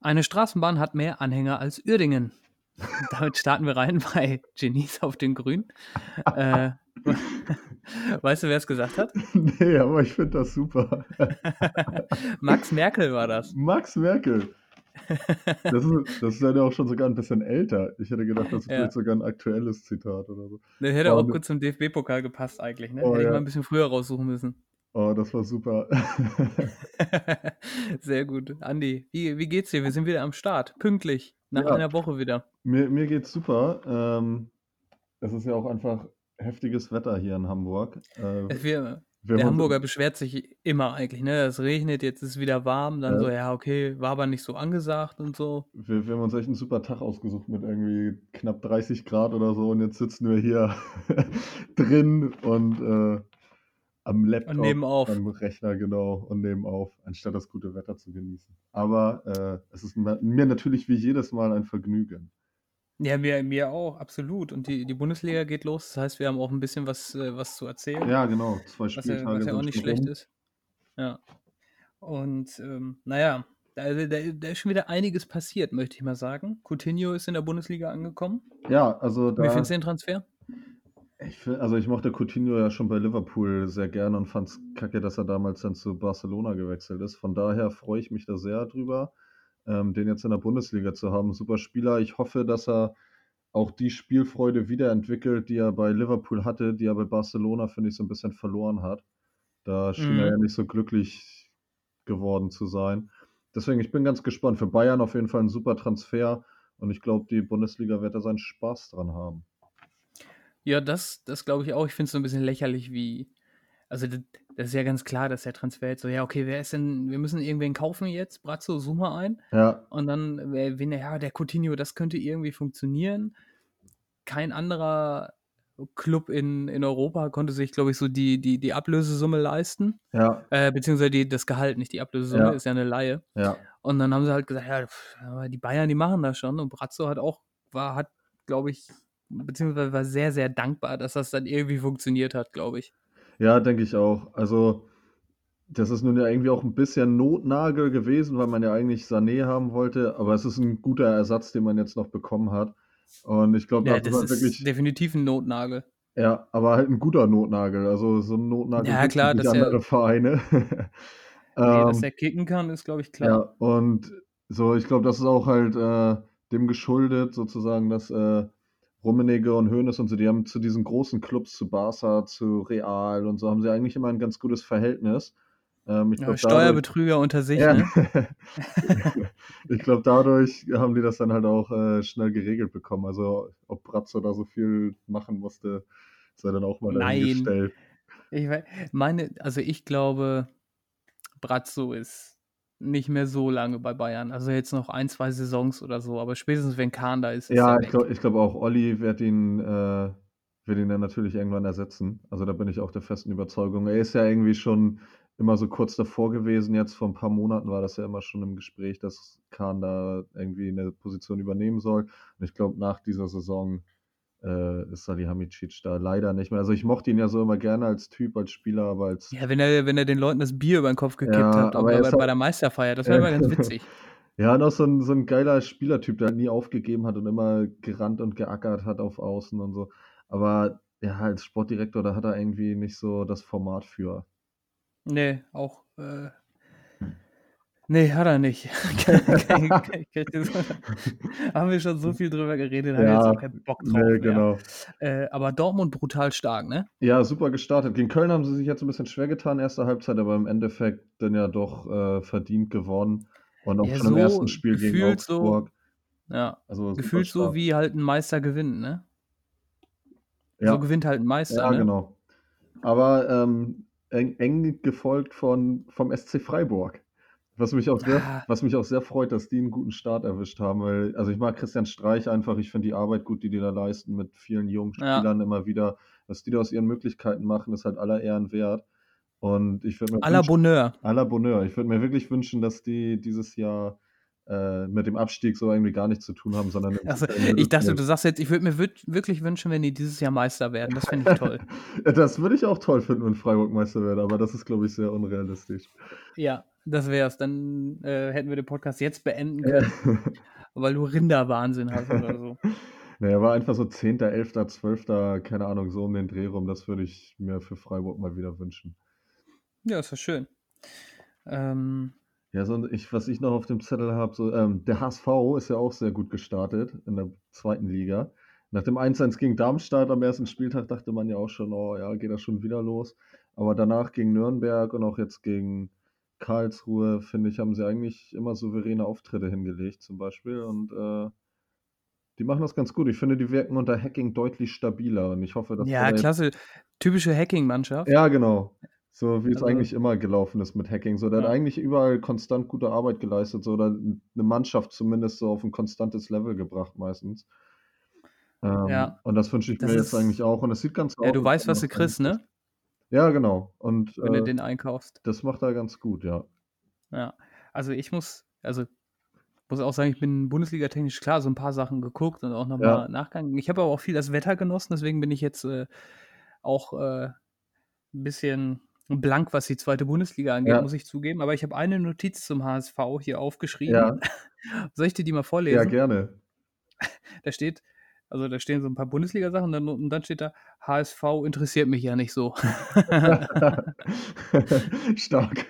Eine Straßenbahn hat mehr Anhänger als Uerdingen. Damit starten wir rein bei Genies auf den Grün. Äh, weißt du, wer es gesagt hat? Nee, aber ich finde das super. Max Merkel war das. Max Merkel. Das ist, das ist ja auch schon sogar ein bisschen älter. Ich hätte gedacht, das ist Ja. vielleicht sogar ein aktuelles Zitat oder so. Der hätte Oh, auch gut zum DFB-Pokal gepasst eigentlich. Ne? Oh, hätte ich ja. mal ein bisschen früher raussuchen müssen. Oh, das war super. Sehr gut. Andi, wie, wie geht's dir? Wir sind wieder am Start. Pünktlich. Nach Ja. einer Woche wieder. mir, mir geht's super. Ähm, es ist ja auch einfach heftiges Wetter hier in Hamburg. Äh, Wir, wir der Hamburger beschwert sich immer eigentlich, ne? Es regnet, jetzt ist es wieder warm, dann Ja. so, ja, okay, war aber nicht so angesagt und so. Wir, wir haben uns echt einen super Tag ausgesucht mit irgendwie knapp 30 Grad oder so und jetzt sitzen wir hier drin und äh, am Laptop, Und nehmen auf. am Rechner, genau, und nehmen auf, anstatt das gute Wetter zu genießen. Aber äh, es ist mir natürlich wie jedes Mal ein Vergnügen. Ja, mir, mir auch, absolut. Und die, die Bundesliga geht los, das heißt, wir haben auch ein bisschen was, äh, was zu erzählen. Ja, genau, zwei was ja, Spieltage was ja auch nicht schlecht rum. ist. Ja. Und ähm, naja, da, da, da ist schon wieder einiges passiert, möchte ich mal sagen. Coutinho ist in der Bundesliga angekommen. Ja, also Wie da, findest du den Transfer? Ich, find- also ich mochte Coutinho ja schon bei Liverpool sehr gerne und fand es kacke, dass er damals dann zu Barcelona gewechselt ist. Von daher freue ich mich da sehr drüber, ähm, den jetzt in der Bundesliga zu haben. Super Spieler. Ich hoffe, dass er auch die Spielfreude wiederentwickelt, die er bei Liverpool hatte, die er bei Barcelona, finde ich, so ein bisschen verloren hat. Da schien er Mhm. ja nicht so glücklich geworden zu sein. Deswegen, ich bin ganz gespannt. Für Bayern auf jeden Fall ein super Transfer und ich glaube, die Bundesliga wird da seinen Spaß dran haben. Ja, das, das glaube ich auch. Ich finde es so ein bisschen lächerlich, wie. Also, das, das ist ja ganz klar, dass der Transfer jetzt so, ja, okay, wer ist denn, wir müssen irgendwen kaufen jetzt, Brazzo, such mal ein. Ja, Und dann, wer, wen, ja, der Coutinho, das könnte irgendwie funktionieren. Kein anderer Club in, in Europa konnte sich, glaube ich, so die, die, die Ablösesumme leisten. ja, Äh, beziehungsweise die, das Gehalt, nicht die Ablösesumme, Ja. ist ja eine Laie. ja. Und dann haben sie halt gesagt, ja, pff, die Bayern, die machen das schon. Und Brazzo hat auch, war, hat, glaube ich, beziehungsweise war sehr, sehr dankbar, dass das dann irgendwie funktioniert hat, glaube ich. Ja, denke ich auch. Also, das ist nun ja irgendwie auch ein bisschen Notnagel gewesen, weil man ja eigentlich Sané haben wollte, aber es ist ein guter Ersatz, den man jetzt noch bekommen hat. Und ich glaube, Ja, das ist wirklich, definitiv ein Notnagel. ja, aber halt ein guter Notnagel. Also so ein Notnagel Ja, klar, nicht dass er- andere Vereine. Nee, dass Ähm, er kicken kann, ist, glaube ich, klar. Ja, und so, ich glaube, das ist auch halt äh, dem geschuldet, sozusagen, dass äh, Rummenigge und Hoeneß und so, die haben zu diesen großen Clubs, zu Barca, zu Real und so, haben sie eigentlich immer ein ganz gutes Verhältnis. Ähm, ich Ja, glaub, dadurch, Steuerbetrüger unter sich, ja, ne? ich glaube, dadurch haben die das dann halt auch äh, schnell geregelt bekommen. Also, ob Brazzo da so viel machen musste, sei dann auch mal Nein. dahingestellt. Ich meine, also ich glaube, Brazzo ist nicht mehr so lange bei Bayern. Also jetzt noch ein, zwei Saisons oder so, aber spätestens wenn Kahn da ist, ist Ja, er ich glaube glaub auch, Olli wird ihn, äh, wird ihn dann natürlich irgendwann ersetzen. Also da bin ich auch der festen Überzeugung. Er ist ja irgendwie schon immer so kurz davor gewesen. Jetzt vor ein paar Monaten war das ja immer schon im Gespräch, dass Kahn da irgendwie eine Position übernehmen soll. Und ich glaube, nach dieser Saison äh, ist Salihamidzic da leider nicht mehr. Also ich mochte ihn ja so immer gerne als Typ, als Spieler, aber als Ja, wenn er, wenn er den Leuten das Bier über den Kopf gekippt Ja, hat aber bei, er bei, der Meisterfeier, das war immer ganz witzig. Ja, und auch so ein, so ein geiler Spielertyp, der nie aufgegeben hat und immer gerannt und geackert hat auf Außen und so. Aber ja, als Sportdirektor, da hat er irgendwie nicht so das Format für. Nee, auch. Äh, nee, hat er nicht. Haben wir schon so viel drüber geredet, haben wir jetzt Ja, auch keinen Bock drauf. Nee, mehr. genau. Äh, aber Dortmund brutal stark, ne? Ja, super gestartet. Gegen Köln haben sie sich jetzt ein bisschen schwer getan, erste Halbzeit, aber im Endeffekt dann ja doch äh, verdient gewonnen. Und auch Ja, schon im so ersten Spiel gegen gefühlt so- Augsburg. Ja. Also Gefühlt so, wie halt ein Meister gewinnt, ne? Ja. So gewinnt halt ein Meister, Ja, ne? genau. Aber ähm, eng, eng gefolgt von, vom SC Freiburg. Was mich, auch sehr, was mich auch sehr freut, dass die einen guten Start erwischt haben. Weil, also ich mag Christian Streich einfach, ich finde die Arbeit gut, die die da leisten mit vielen jungen Ja. Spielern immer wieder. Was die da aus ihren Möglichkeiten machen, ist halt aller Ehren wert. Und ich würde mir À la Bonheur. à la Bonheur. Ich würde mir wirklich wünschen, dass die dieses Jahr mit dem Abstieg so irgendwie gar nichts zu tun haben, sondern Also, ich dachte, du sagst jetzt, ich würde mir wirklich wünschen, wenn die dieses Jahr Meister werden. Das finde ich toll. Das würde ich auch toll finden, wenn Freiburg Meister wird, aber das ist, glaube ich, sehr unrealistisch. Ja, das wär's. Dann äh, hätten wir den Podcast jetzt beenden können, weil du Rinderwahnsinn hast oder so. Naja, war einfach so 10., 11., 12., keine Ahnung, so um den Dreh rum. Das würde ich mir für Freiburg mal wieder wünschen. Ja, ist doch schön. Ähm, Ja, so ich was ich noch auf dem Zettel habe, so, ähm, der HSV ist ja auch sehr gut gestartet in der zweiten Liga. Nach dem 1:1 gegen Darmstadt am ersten Spieltag dachte man ja auch schon: „Oh ja, geht das schon wieder los?“ Aber danach gegen Nürnberg und auch jetzt gegen Karlsruhe, finde ich, haben sie eigentlich immer souveräne Auftritte hingelegt zum Beispiel und, äh, die machen das ganz gut. Ich finde, die wirken unter Hacking deutlich stabiler und ich hoffe, dass ja, klasse. Typische Hacking-Mannschaft. Ja, genau. So wie es Also eigentlich immer gelaufen ist mit Hacking. So, der hat Ja. eigentlich überall konstant gute Arbeit geleistet, so oder 'n 'ne Mannschaft zumindest so auf 'n konstantes Level gebracht meistens. Ähm, Ja, und das wünsche ich das mir jetzt eigentlich ist auch und es sieht ganz Ja, aus, du als weißt, was du kriegst, ne? Ja, genau. Und, Wenn du äh, den einkaufst. das macht er ganz gut, ja. Ja. Also, ich muss also, muss auch sagen, ich bin bundesligatechnisch klar so 'n paar Sachen geguckt und auch noch Ja. nachgegangen. Ich habe aber auch viel das Wetter genossen, deswegen bin ich jetzt, äh, auch, äh, 'n bisschen blank, was die zweite Bundesliga angeht, Ja. muss ich zugeben. Aber ich habe eine Notiz zum HSV hier aufgeschrieben. Ja. Soll ich dir die mal Ja, vorlesen? gerne. Da steht also, da stehen so 'n paar Bundesligasachen, dann und dann steht da: „HSV interessiert mich ja nicht so.“ Stark.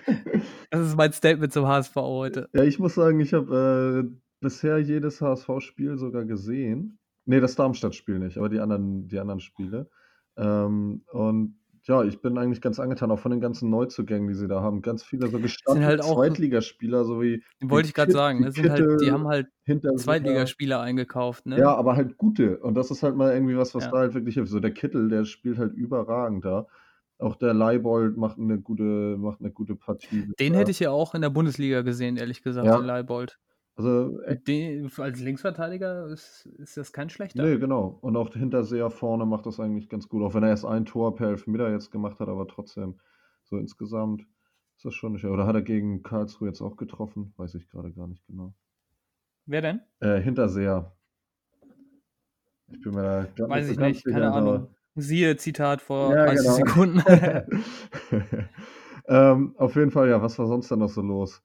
Das ist mein Statement zum HSV heute. Ja, ich muss sagen, ich habe, äh, bisher jedes HSV-Spiel sogar gesehen. Ne, das Darmstadt-Spiel nicht, aber die anderen die anderen Spiele. Ähm, und ja, ich bin eigentlich ganz angetan, auch von den ganzen Neuzugängen, die sie da haben. Ganz viele so gestandene halt auch Zweitligaspieler, so wie Wollte ich Kit sagen, ne? Halt die Kittel, haben halt. Zweitligaspieler eingekauft, ne? Ja, aber halt gute. Und das ist halt mal irgendwie was, was Ja. da halt wirklich hilft. So der Kittel, der spielt halt überragend da. Auch der Leibold macht 'ne gute macht 'ne gute Partie Den bisher. hätte ich ja auch in der Bundesliga gesehen, ehrlich gesagt, Ja. den Leibold. Also, e Den als Linksverteidiger ist ist das kein schlechter. Ne, genau. Und auch Hinterseher vorne macht das eigentlich ganz gut, auch wenn er erst ein Tor per Elfmeter jetzt gemacht hat, aber trotzdem so insgesamt ist das schon nicht oder hat er gegen Karlsruhe jetzt auch getroffen? Weiß ich grade gar nicht genau. Wer denn? Äh, Hinterseher. Ich bin mir da grad Weiß nicht so ich nicht, keine aber Ahnung. Siehe Zitat vor Ja, 30 genau. Sekunden. Ähm, auf jeden Fall, ja, was war sonst denn noch so los?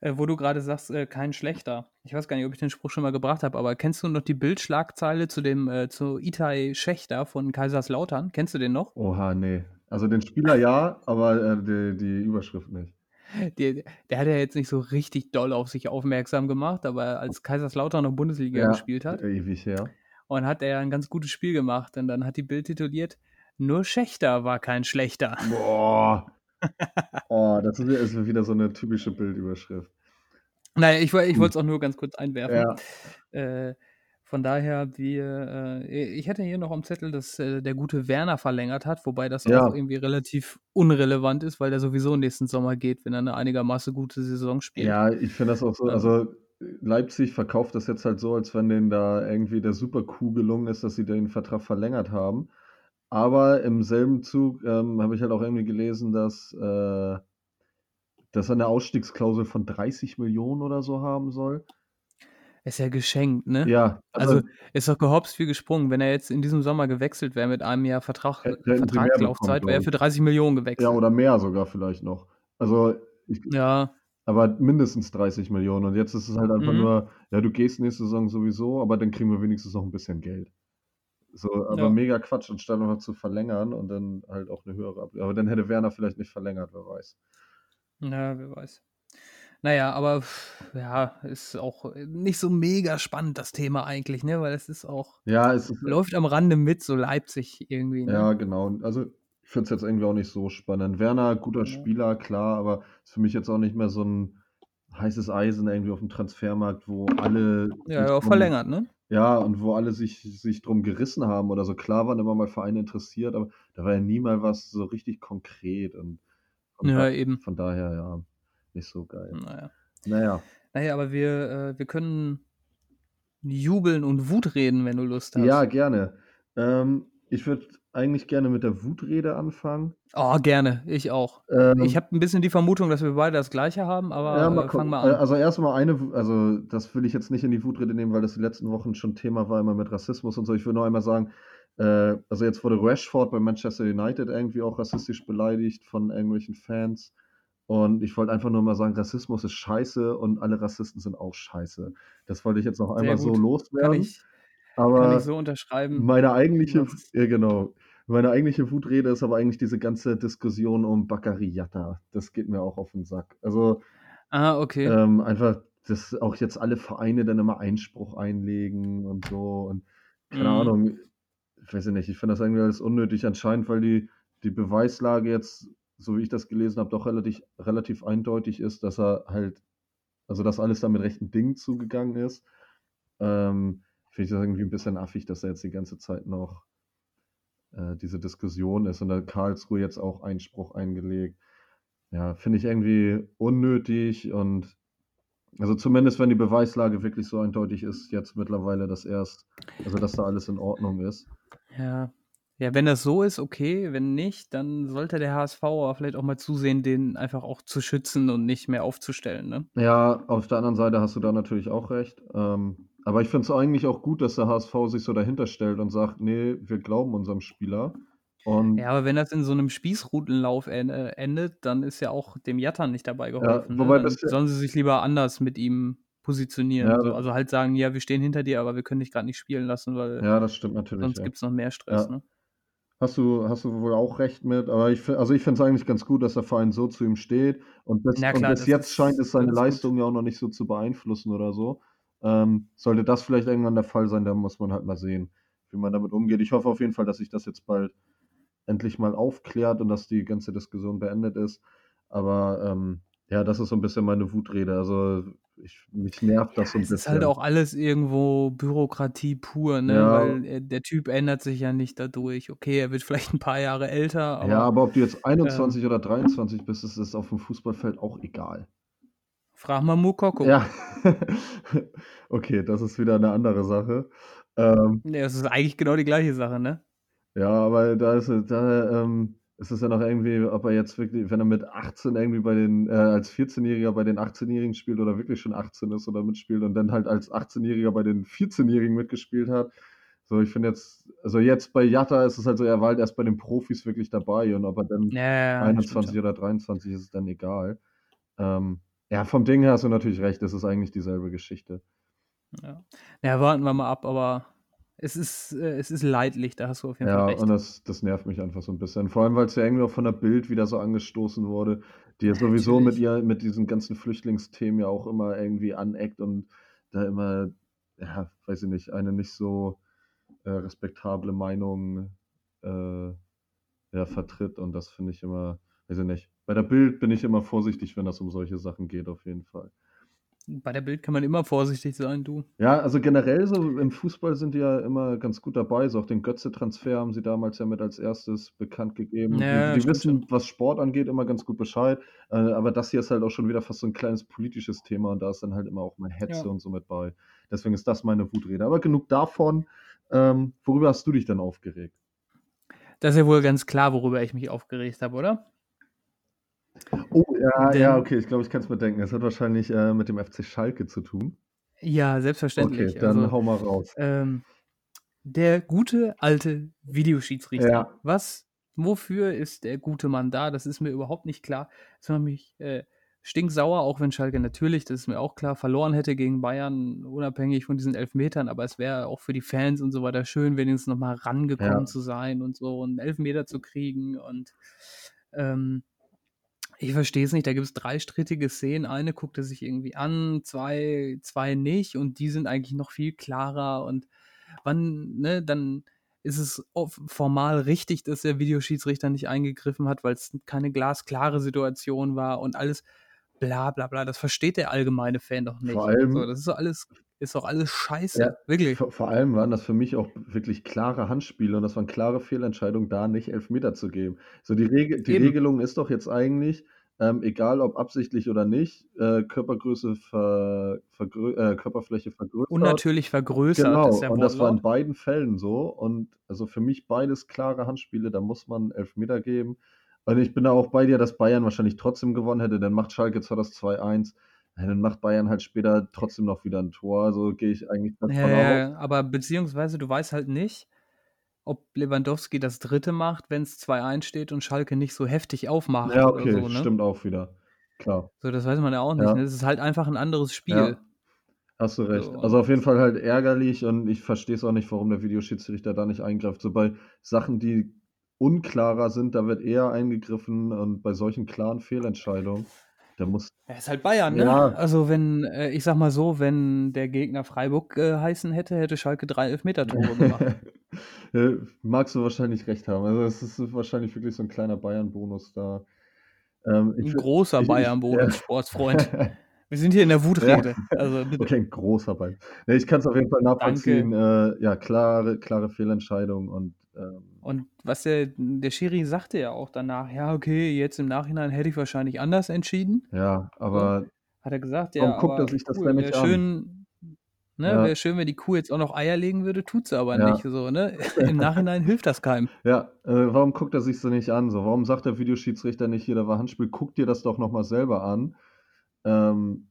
Äh, wo du grade sagst, äh, kein schlechter. Ich weiß gar nicht, ob ich den Spruch schon mal gebracht habe, aber kennst du noch die Bildschlagzeile zu dem äh, zu Itai Schächter von Kaiserslautern? Kennst du den noch? Oha, ne. Also, den Spieler ja, aber, äh, die die Überschrift nicht. Der der hat ja jetzt nicht so richtig doll auf sich aufmerksam gemacht, aber als Kaiserslautern noch Bundesliga Ja, gespielt hat ewig her. und hat er 'n ganz gutes Spiel gemacht und dann hat die Bild tituliert: „Nur Schächter war kein schlechter.“ Boah. Oh, das ist ist wieder so 'ne typische Bildüberschrift. Na ja, ich ich wollte es auch nur ganz kurz einwerfen. Ja. Äh, von daher, wir äh, ich hätte hier noch am Zettel, dass, äh, der gute Werner verlängert hat, wobei das Ja. auch irgendwie relativ unrelevant ist, weil der sowieso nächsten Sommer geht, wenn er 'ne einigermaßen gute Saison spielt. Ja, ich finde das auch so Ähm also, Leipzig verkauft das jetzt halt so, als wenn denen da irgendwie der Super-Coup gelungen ist, dass sie den Vertrag verlängert haben. Aber im selben Zug, ähm, habe ich halt auch irgendwie gelesen, dass, äh dass er 'ne Ausstiegsklausel von 30.000.000 oder so haben soll. Ist ja geschenkt, ne? Ja, also Also, ist doch gehopst wie gesprungen. Wenn er jetzt in diesem Sommer gewechselt wäre mit einem Jahr Vertrag Vertragslaufzeit, wäre er für glaube ich. 30.000.000 Ja, gewechselt. oder mehr sogar vielleicht noch. Also, ich Ja. aber mindestens 30.000.000 und jetzt ist es halt einfach Mhm. nur: „Ja, du gehst nächste Saison sowieso, aber dann kriegen wir wenigstens noch 'n bisschen Geld.“ So, aber Ja. mega Quatsch, anstatt einfach zu verlängern und dann halt auch 'ne höhere Ab aber dann hätte Werner vielleicht nicht verlängert, wer weiß. Ja, wer weiß. Na ja, aber ja, ist auch, äh, nicht so mega spannend, das Thema eigentlich, ne? Weil es ist auch Ja, es ist läuft am Rande mit, so Leipzig irgendwie, ne? Ja, genau. Also, ich finde es jetzt irgendwie auch nicht so spannend. Werner, guter Ja. Spieler, klar, aber ist für mich jetzt auch nicht mehr so 'n heißes Eisen irgendwie aufm Transfermarkt, wo alle Ja, ja, auch verlängert, ne? Ja, und wo alle sich sich drum gerissen haben oder so. Klar waren immer mal Vereine interessiert, aber da war ja nie mal was so richtig konkret und von Ja, da eben. von daher, ja, nicht so geil. Na ja. Na ja. Na ja, aber wir äh, wir können jubeln und Wut reden, wenn du Lust hast. Ja, gerne. Ähm, Ich würde eigentlich gerne mit der Wutrede anfangen. Oh, gerne, ich auch. Ähm Ich habe 'n bisschen die Vermutung, dass wir beide das Gleiche haben, Ja, aber, mal äh, fang mal Äh, an. also erst mal eine also, das will ich jetzt nicht in die Wutrede nehmen, weil das die letzten Wochen schon Thema war, immer mit Rassismus und so. Ich will nur einmal sagen, äh, also jetzt wurde Rashford bei Manchester United irgendwie auch rassistisch beleidigt von irgendwelchen Fans. Und ich wollte einfach nur mal sagen, Rassismus ist scheiße und alle Rassisten sind auch scheiße. Das wollte ich jetzt noch einmal so gut. Kann loswerden. Ich kann ich Aber so unterschreiben. meine eigentliche Was ja, genau. Meine eigentliche Wutrede ist aber eigentlich diese ganze Diskussion um Bakary Jatta. Das geht mir auch auf 'n Sack. Also, Ah, okay. ähm, einfach, dass auch jetzt alle Vereine dann immer Einspruch einlegen und so und keine Mhm. Ahnung. Weiß ich nicht, ich finde das irgendwie alles unnötig anscheinend, weil die die Beweislage jetzt, so wie ich das gelesen habe, doch relativ relativ eindeutig ist, dass er halt also, dass alles da mit rechten Dingen zugegangen ist. Ähm, finde ich das irgendwie 'n bisschen affig, dass da jetzt die ganze Zeit noch äh, diese Diskussion ist und da Karlsruhe jetzt auch Einspruch eingelegt. Ja, finde ich irgendwie unnötig und also, zumindest wenn die Beweislage wirklich so eindeutig ist jetzt mittlerweile, dass er's also, dass da alles in Ordnung ist. Ja. Ja, wenn das so ist, okay. Wenn nicht, dann sollte der HSV vielleicht auch mal zusehen, den einfach auch zu schützen und nicht mehr aufzustellen, ne? Ja, auf der anderen Seite hast du da natürlich auch recht. Ähm, aber ich finde es eigentlich auch gut, dass der HSV sich so dahinter stellt und sagt: „Ne, wir glauben unserem Spieler.“ Und Ja, aber wenn das in so 'nem Spießrutenlauf en äh, endet, dann ist ja auch dem Jatta nicht dabei Ja, geholfen, ne? wobei Dann das ja sollen sie sich lieber anders mit ihm Ja, positionieren, so. da Also, halt sagen: „Ja, wir stehen hinter dir, aber wir können dich grad nicht spielen lassen, weil Ja, das stimmt natürlich, sonst ja. gibt's noch mehr Stress“, Ja. ne? Hast du hast du wohl auch recht mit, aber ich also, ich finde es eigentlich ganz gut, dass der Verein so zu ihm steht und bis und bis jetzt scheint es seine ist gut. Leistung ja auch noch nicht so zu beeinflussen oder so. Ähm, sollte das vielleicht irgendwann der Fall sein, dann muss man halt mal sehen, wie man damit umgeht. Ich hoffe auf jeden Fall, dass sich das jetzt bald endlich mal aufklärt und dass die ganze Diskussion beendet ist. Aber, ähm, ja, das ist so 'n bisschen meine Wutrede. Also, ich mich nervt Ja, das so 'n es ist halt bisschen. auch alles irgendwo Bürokratie pur, ne, Ja. weil, äh, der Typ ändert sich ja nicht dadurch. Okay, er wird vielleicht 'n paar Jahre älter, Ja, aber, aber ob du jetzt ähm 21 oder 23 bist, ist es auf'm Fußballfeld auch egal. Frag mal Moukoko. Ja. Okay, das ist wieder 'ne andere Sache. Ähm Ne, es ist eigentlich genau die gleiche Sache, ne? Ja, aber da ist es da, ähm, ist es ja noch irgendwie, ob er jetzt wirklich wenn er mit 18 irgendwie bei den äh, als Vierzehnjähriger bei den Achtzehnjährigen spielt oder wirklich schon 18 ist oder mitspielt und dann halt als Achtzehnjähriger bei den Vierzehnjährigen mitgespielt hat. So, ich finde jetzt also, jetzt bei Jatta ist es halt so, er war halt erst bei den Profis wirklich dabei und ob er dann Ja, ja, ja, stimmt 21 schon. oder 23 ist, ist dann egal. Ähm, ja, vom Ding her hast du natürlich recht, das ist eigentlich dieselbe Geschichte. Ja. Ja, warten wir mal ab, aber es ist äh, es ist leidlich, da hast du auf jeden Fall Ja, und recht. das das nervt mich einfach so 'n bisschen. Vor allem, weil's ja irgendwie auch von der Bild wieder so angestoßen wurde, die ja Ja, sowieso mit ihr mit diesen ganzen Flüchtlingsthemen ja auch immer irgendwie aneckt und da immer, ja, weiß ich nicht, eine nicht so, äh, respektable Meinung, äh, ja, vertritt und das finde ich immer weiß ich nicht. Bei der Bild bin ich immer vorsichtig, wenn das um solche Sachen geht, auf jeden Fall. Bei der Bild kann man immer vorsichtig sein, du. Ja, also, generell so im Fußball sind die ja immer ganz gut dabei. So auch den Götze-Transfer haben sie damals ja mit als 1. bekannt gegeben. Die Ja, die schon. wissen, was Sport angeht, immer ganz gut Bescheid. Äh, aber das hier ist halt auch schon wieder fast so 'n kleines politisches Thema und da ist dann halt immer auch mal Ja. Hetze und so mit bei. Deswegen ist das meine Wutrede. Aber genug davon. Ähm, worüber hast du dich denn aufgeregt? Das ist ja wohl ganz klar, worüber ich mich aufgeregt habe, oder? Oh, ja, ja, Denn okay, ich glaube, ich kann's mir denken. Es hat wahrscheinlich, äh, mit dem FC Schalke zu tun. Ja, Okay, selbstverständlich. dann Also, hau mal raus. ähm, der gute alte Videoschiedsrichter. Ja. Was wofür ist der gute Mann da? Das ist mir überhaupt nicht klar. Das macht mich, äh, stinksauer, auch wenn Schalke natürlich, das ist mir auch klar, verloren hätte gegen Bayern, unabhängig von diesen Elfmetern, aber es wäre auch für die Fans und so weiter schön, wenigstens noch mal rangekommen Ja. zu sein und so 'n Elfmeter zu kriegen und, ähm, ich verstehe es nicht, da gibt's 3 strittige Szenen. Eine guckt er sich irgendwie an, 2 2 nicht und die sind eigentlich noch viel klarer und wann ne, dann ist es formal richtig, dass der Videoschiedsrichter nicht eingegriffen hat, weil's keine glasklare Situation war und alles bla bla bla. Das versteht der allgemeine Fan doch Vor nicht. So, allem das ist doch alles ist doch alles Ja, scheiße, wirklich. vor vor allem waren das für mich auch wirklich klare Handspiele und das waren klare Fehlentscheidungen, da nicht Elfmeter zu geben. So die Regel die. Regelung ist doch jetzt eigentlich, ähm, egal ob absichtlich oder nicht, äh, Körpergröße ver vergrö äh, Körperfläche vergrößert. Unnatürlich vergrößert Genau, und das war in beiden Fällen so und also für mich beides klare Handspiele, da muss man Elfmeter geben. Und ich bin da auch bei dir, dass Bayern wahrscheinlich trotzdem gewonnen hätte, dann macht Schalke zwar das 2:1, ja, dann macht Bayern halt später trotzdem noch wieder 'n Tor, also gehe ich eigentlich davon Ja, aus. aber beziehungsweise du weißt halt nicht, ob Lewandowski das 3. macht, wenn's 2:1 steht und Schalke nicht so heftig aufmacht Ja, okay, so, ne? stimmt auch wieder. Klar. So, das weiß man ja auch nicht, Ja. ne? Es ist halt einfach 'n anderes Spiel. Ja, hast du So recht. Also, und auf jeden Fall halt ärgerlich und ich verstehe es auch nicht, warum der Videoschiedsrichter da nicht eingreift. So bei Sachen, die unklarer sind, da wird eher eingegriffen und bei solchen klaren Fehlentscheidungen, da muss Ja, ist halt Bayern, ne? Ja. Also, wenn äh, ich sage mal so, wenn der Gegner Freiburg geheißen hätte, hätte Schalke 3 Elfmetertore gemacht. Äh, magst du wahrscheinlich recht haben. Also, es ist wahrscheinlich wirklich so 'n kleiner Bayern-Bonus da. Ähm, ich 'N fi großer ich ich Bayern-Bonus, ja. Sportsfreund. Wir sind hier in der Ja, Wutrede, also bitte. okay, 'n großer Bayern. Ne, ich kann's auf jeden Fall nachvollziehen, äh, ja, klare klare Fehlentscheidung und, ähm Und was der der Schiri sagte ja auch danach: „Ja, okay, jetzt im Nachhinein hätte ich wahrscheinlich anders entschieden.“ Ja, So, aber hat er gesagt, warum ja, guckt er aber sich das cool, nicht an? schön ne, Ja. wäre schön, wenn die Kuh jetzt auch noch Eier legen würde, tut sie aber Ja. nicht so, ne? Im Nachhinein hilft das keinem. Ja, äh, warum guckt er sich's denn nicht an so? Warum sagt der Videoschiedsrichter nicht: „Hier, da war Handspiel, guck dir das doch noch mal selber an.“ Ähm,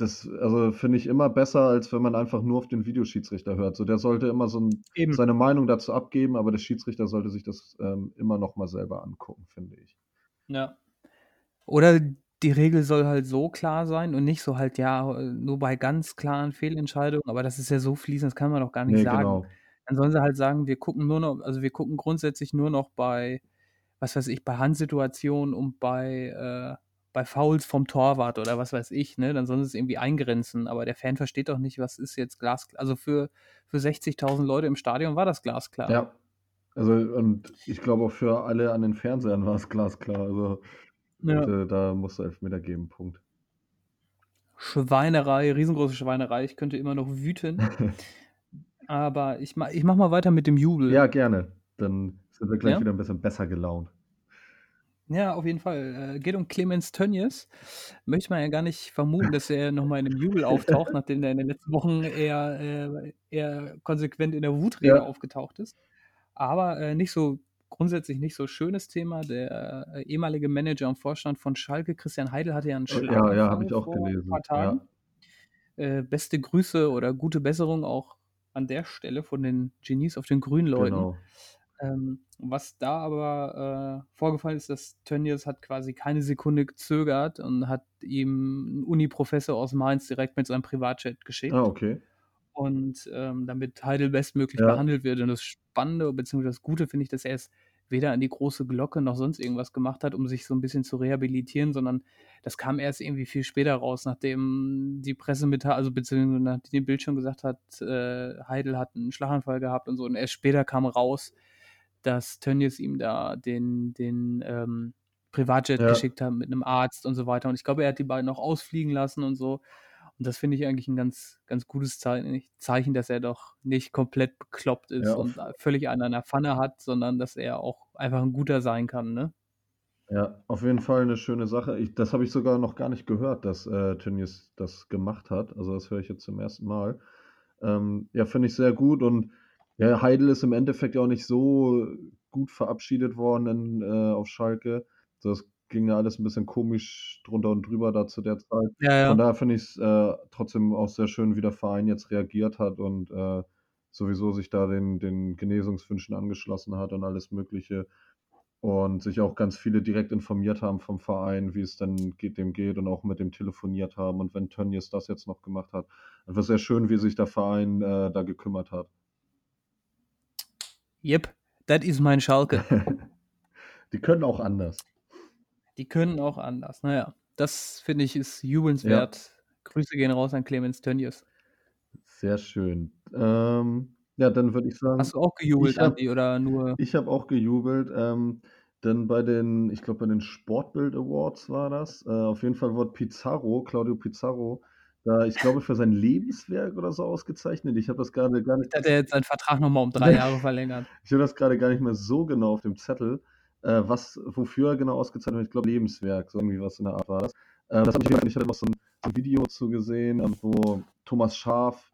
das also, finde ich immer besser, als wenn man einfach nur auf den Videoschiedsrichter hört. So, der sollte immer so 'n Eben. seine Meinung dazu abgeben, aber der Schiedsrichter sollte sich das, ähm, immer noch mal selber angucken, finde ich. Ja. Oder die Regel soll halt so klar sein und nicht so halt, ja, nur bei ganz klaren Fehlentscheidungen, aber das ist ja so fließend, das kann man doch gar nicht Ne, sagen. genau. Dann sollen sie halt sagen, wir gucken nur noch also, wir gucken grundsätzlich nur noch bei, was weiß ich, bei Handsituationen und bei äh, bei Fouls vom Torwart oder was weiß ich, ne? Dann sollen sie's irgendwie eingrenzen, aber der Fan versteht doch nicht, was ist jetzt glask also, für für 60.000 Leute im Stadion war das glasklar. Ja. Also, und ich glaube auch für alle an den Fernsehern war's glasklar. Also, Ja. d da musste Elfmeter geben, Punkt. Schweinerei, riesengroße Schweinerei. Ich könnte immer noch wüten. Aber ich ma ich mache mal weiter mit dem Jubel. Ja, gerne. Dann sind wir gleich Ja? wieder 'n bisschen besser gelaunt. Ja, auf jeden Fall. Äh, geht um Clemens Tönnies. Möchte man ja gar nicht vermuten, dass er noch mal in 'nem Jubel auftaucht, nachdem der in den letzten Wochen eher äh, eher konsequent in der Wutrede Ja. aufgetaucht ist. Aber, äh, nicht so grundsätzlich nicht so schönes Thema. Der, äh, ehemalige Manager und Vorstand von Schalke, Christian Heidel, hatte ja 'n Äh, ja, ja, habe Schlaganfall ich auch gelesen. paar Ja. Tagen. Äh, beste Grüße oder gute Besserung auch an der Stelle von den Genies auf den grünen Leuten. Genau. Ähm, was da aber, äh, vorgefallen ist, dass Tönnies hat quasi keine Sekunde gezögert und hat ihm 'n Uni-Professor aus Mainz direkt mit seinem Privatjet geschickt. Ah, okay. Und, ähm, damit Heidel bestmöglich Ja. behandelt wird. Und das Spannende beziehungsweise das Gute finde ich, dass er es weder an die große Glocke noch sonst irgendwas gemacht hat, um sich so 'n bisschen zu rehabilitieren, sondern das kam erst irgendwie viel später raus, nachdem die Pressemitteil also, beziehungsweise nachdem Bild schon gesagt hat, äh, Heidel hat 'n Schlaganfall gehabt und so. Und erst später kam raus, dass Tönnies ihm da den den, ähm, Privatjet Ja. geschickt hat mit 'nem Arzt und so weiter. Und ich glaube, er hat die beiden auch ausfliegen lassen und so. Und das finde ich eigentlich 'n ganz ganz gutes Zei Zeichen, dass er doch nicht komplett bekloppt ist Ja, und völlig einen an der Pfanne hat, sondern dass er auch einfach 'n Guter sein kann, ne? Ja, auf jeden Fall 'ne schöne Sache. Ich das habe ich sogar noch gar nicht gehört, dass, äh, Tönnies das gemacht hat. Also, das höre ich jetzt zum 1. Mal. Ähm, ja, finde ich sehr gut und ja, Heidel ist im Endeffekt ja auch nicht so gut verabschiedet worden in äh, auf Schalke. Das ging ja alles 'n bisschen komisch drunter und drüber da zu der Zeit. Ja, ja. Von daher finde ich's, äh, trotzdem auch sehr schön, wie der Verein jetzt reagiert hat und, äh, sowieso sich da den den Genesungswünschen angeschlossen hat und alles Mögliche. Und sich auch ganz viele direkt informiert haben vom Verein, wie es denn geht dem geht und auch mit dem telefoniert haben. Und wenn Tönnies das jetzt noch gemacht hat einfach sehr schön, wie sich der Verein, äh, da gekümmert hat. Jep, that is mein Schalke. Die können auch anders. Die können auch anders. Na ja, das finde ich, ist Ja. jubelnswert. Grüße gehen raus an Clemens Tönnies. Sehr schön. Ähm, ja, dann würde ich sagen Hast du auch gejubelt, habe Andi, oder nur ich habe auch gejubelt, ähm, denn bei den ich glaube, bei den Sportbild Awards war das. Äh, auf jeden Fall wurde Pizarro Claudio Pizarro ich glaube, für sein Lebenswerk oder so ausgezeichnet. Ich habe das grade gar nicht Hat er jetzt seinen Vertrag noch mal um 3 Jahre verlängert. Ich habe das grade gar nicht mehr so genau auf dem Zettel. äh, was wofür er genau ausgezeichnet wird. Ich glaube, Lebenswerk, so irgendwie was in der Art war das. Äh, das habe ich ich hatte noch so ein, so ein Video zu gesehen, ähm, wo Thomas Schaf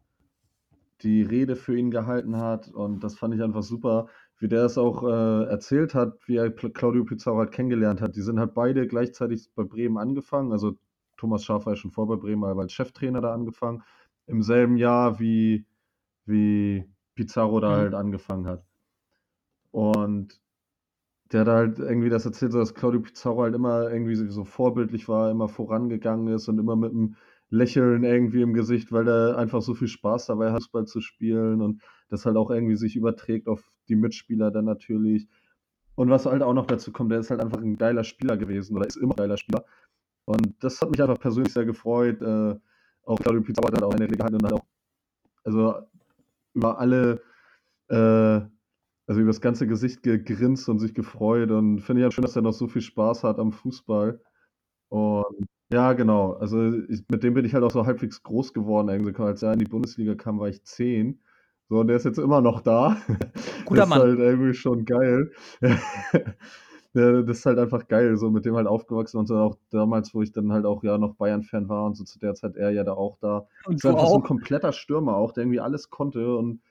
die Rede für ihn gehalten hat und das fand ich einfach super, wie der es auch äh, erzählt hat, wie er Claudio Pizarro halt kennengelernt hat. Die sind halt beide gleichzeitig bei Bremen angefangen, also Thomas Schaf war ja schon vor bei Bremen, aber als Cheftrainer da angefangen, im selben Jahr wie, wie Pizarro da Mhm. halt angefangen hat. Und der hat halt irgendwie das erzählt, so dass Claudio Pizarro halt immer irgendwie so, so vorbildlich war, immer vorangegangen ist und immer mit einem Lächeln irgendwie im Gesicht, weil er einfach so viel Spaß dabei hat, Fußball zu spielen und das halt auch irgendwie sich überträgt auf die Mitspieler dann natürlich. Und was halt auch noch dazu kommt, der ist halt einfach ein geiler Spieler gewesen oder ist immer ein geiler Spieler. Und das hat mich einfach persönlich sehr gefreut. Äh, auch Claudio Pizarro hat halt auch eine gehalten und hat auch, also über alle, äh, also über das ganze Gesicht gegrinst und sich gefreut und finde ich halt schön, dass er noch so viel Spaß hat am Fußball. Und ja, genau. Also ich, mit dem bin ich halt auch so halbwegs groß geworden. Irgendwie. Als er in die Bundesliga kam, war ich zehn. So, und der ist jetzt immer noch da. Guter das Mann. ist halt irgendwie schon geil. ja, das ist halt einfach geil, so mit dem halt aufgewachsen und so auch damals, wo ich dann halt auch ja noch Bayern-Fan war und so zu der Zeit er ja da auch da. Und ist einfach so ein kompletter Stürmer auch, der irgendwie alles konnte und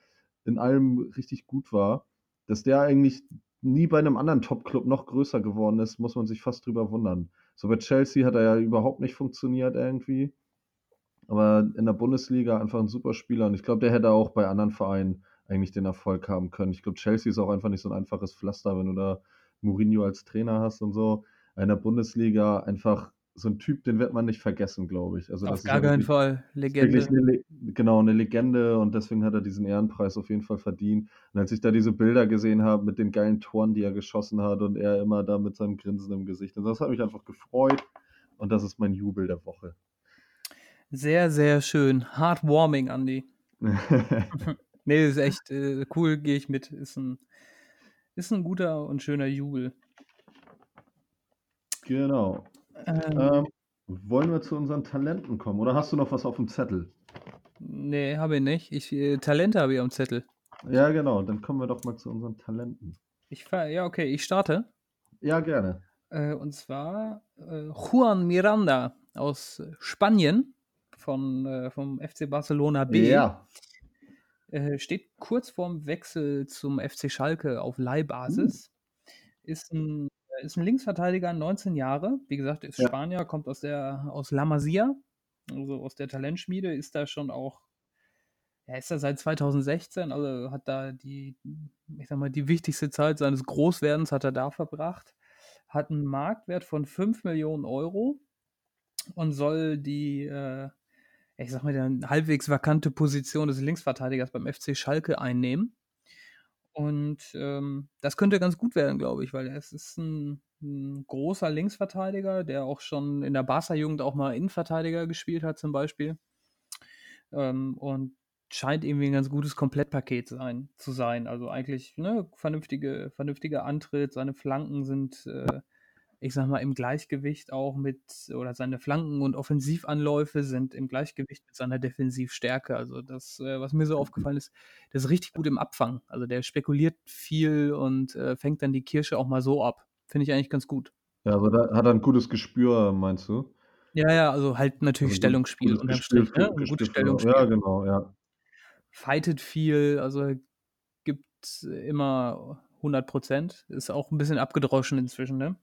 in allem richtig gut war. Dass der eigentlich nie bei einem anderen Top-Club noch größer geworden ist, muss man sich fast drüber wundern. So bei Chelsea hat er ja überhaupt nicht funktioniert irgendwie. Aber in der Bundesliga einfach ein super Spieler. Und ich glaube, der hätte auch bei anderen Vereinen eigentlich den Erfolg haben können. Ich glaube, Chelsea ist auch einfach nicht so ein einfaches Pflaster, wenn du da Mourinho als Trainer hast und so. In der Bundesliga einfach so ein Typ, den wird man nicht vergessen, glaube ich. Also Auf das ist gar keinen Fall. Legende. eine, Le- genau, eine Legende und deswegen hat er diesen Ehrenpreis auf jeden Fall verdient. Und als ich da diese Bilder gesehen habe mit den geilen Toren, die er geschossen hat und er immer da mit seinem Grinsen im Gesicht, also das hat mich einfach gefreut und das ist mein Jubel der Woche. Sehr, sehr schön. Heartwarming, Andy. Nee, ist echt äh, cool, gehe ich mit. Ist ein, ist ein guter und schöner Jubel. genau. Ähm, Ähm, wollen wir zu unseren Talenten kommen oder hast du noch was auf dem Zettel? nee, habe ich nicht. Ich, äh, Talente habe ich am Zettel. Ja, genau, dann kommen wir doch mal zu unseren Talenten. Ich fahr, ja, okay, ich starte. Ja, gerne. Äh, und zwar äh, Juan Miranda aus Spanien von, äh, vom FC Barcelona B. Ja. Äh, steht kurz vorm Wechsel zum FC Schalke auf Leihbasis. Ist ein, äh, ist ein Linksverteidiger, 19 Jahre. Wie gesagt, ist Ja. Spanier, kommt aus der aus La Masia, also aus der Talentschmiede, ist da schon auch, ja, ist da seit 2016, also hat da die, ich sag mal, die wichtigste Zeit seines Großwerdens hat er da verbracht. Hat einen Marktwert von 5 Millionen Euro und soll die, äh, ich sag mal, die halbwegs vakante Position des Linksverteidigers beim FC Schalke einnehmen. Und ähm, das könnte ganz gut werden, glaube ich, weil es ist ein, ein großer Linksverteidiger, der auch schon in der Barca-Jugend auch mal Innenverteidiger gespielt hat, zum Beispiel. Ähm, und scheint irgendwie ein ganz gutes Komplettpaket sein, zu sein. Also eigentlich ne, vernünftige, vernünftiger Antritt, seine Flanken sind, äh, ich sag mal, im Gleichgewicht auch mit, oder seine Flanken und Offensivanläufe sind im Gleichgewicht mit seiner Defensivstärke. Also das, äh, was mir so aufgefallen ist, der ist richtig gut im Abfang. Also der spekuliert viel und äh, fängt dann die Kirsche auch mal so ab. Finde ich eigentlich ganz gut. Ja, aber da hat er ein gutes Gespür, meinst du? Ja, ja, also halt natürlich Also Stellungsspiel unterm Strich, ne? Ein gutes Stellungsspiel. ja, genau, ja. Fightet viel, also gibt immer 100 Prozent. Ist auch ein bisschen abgedroschen inzwischen, ne?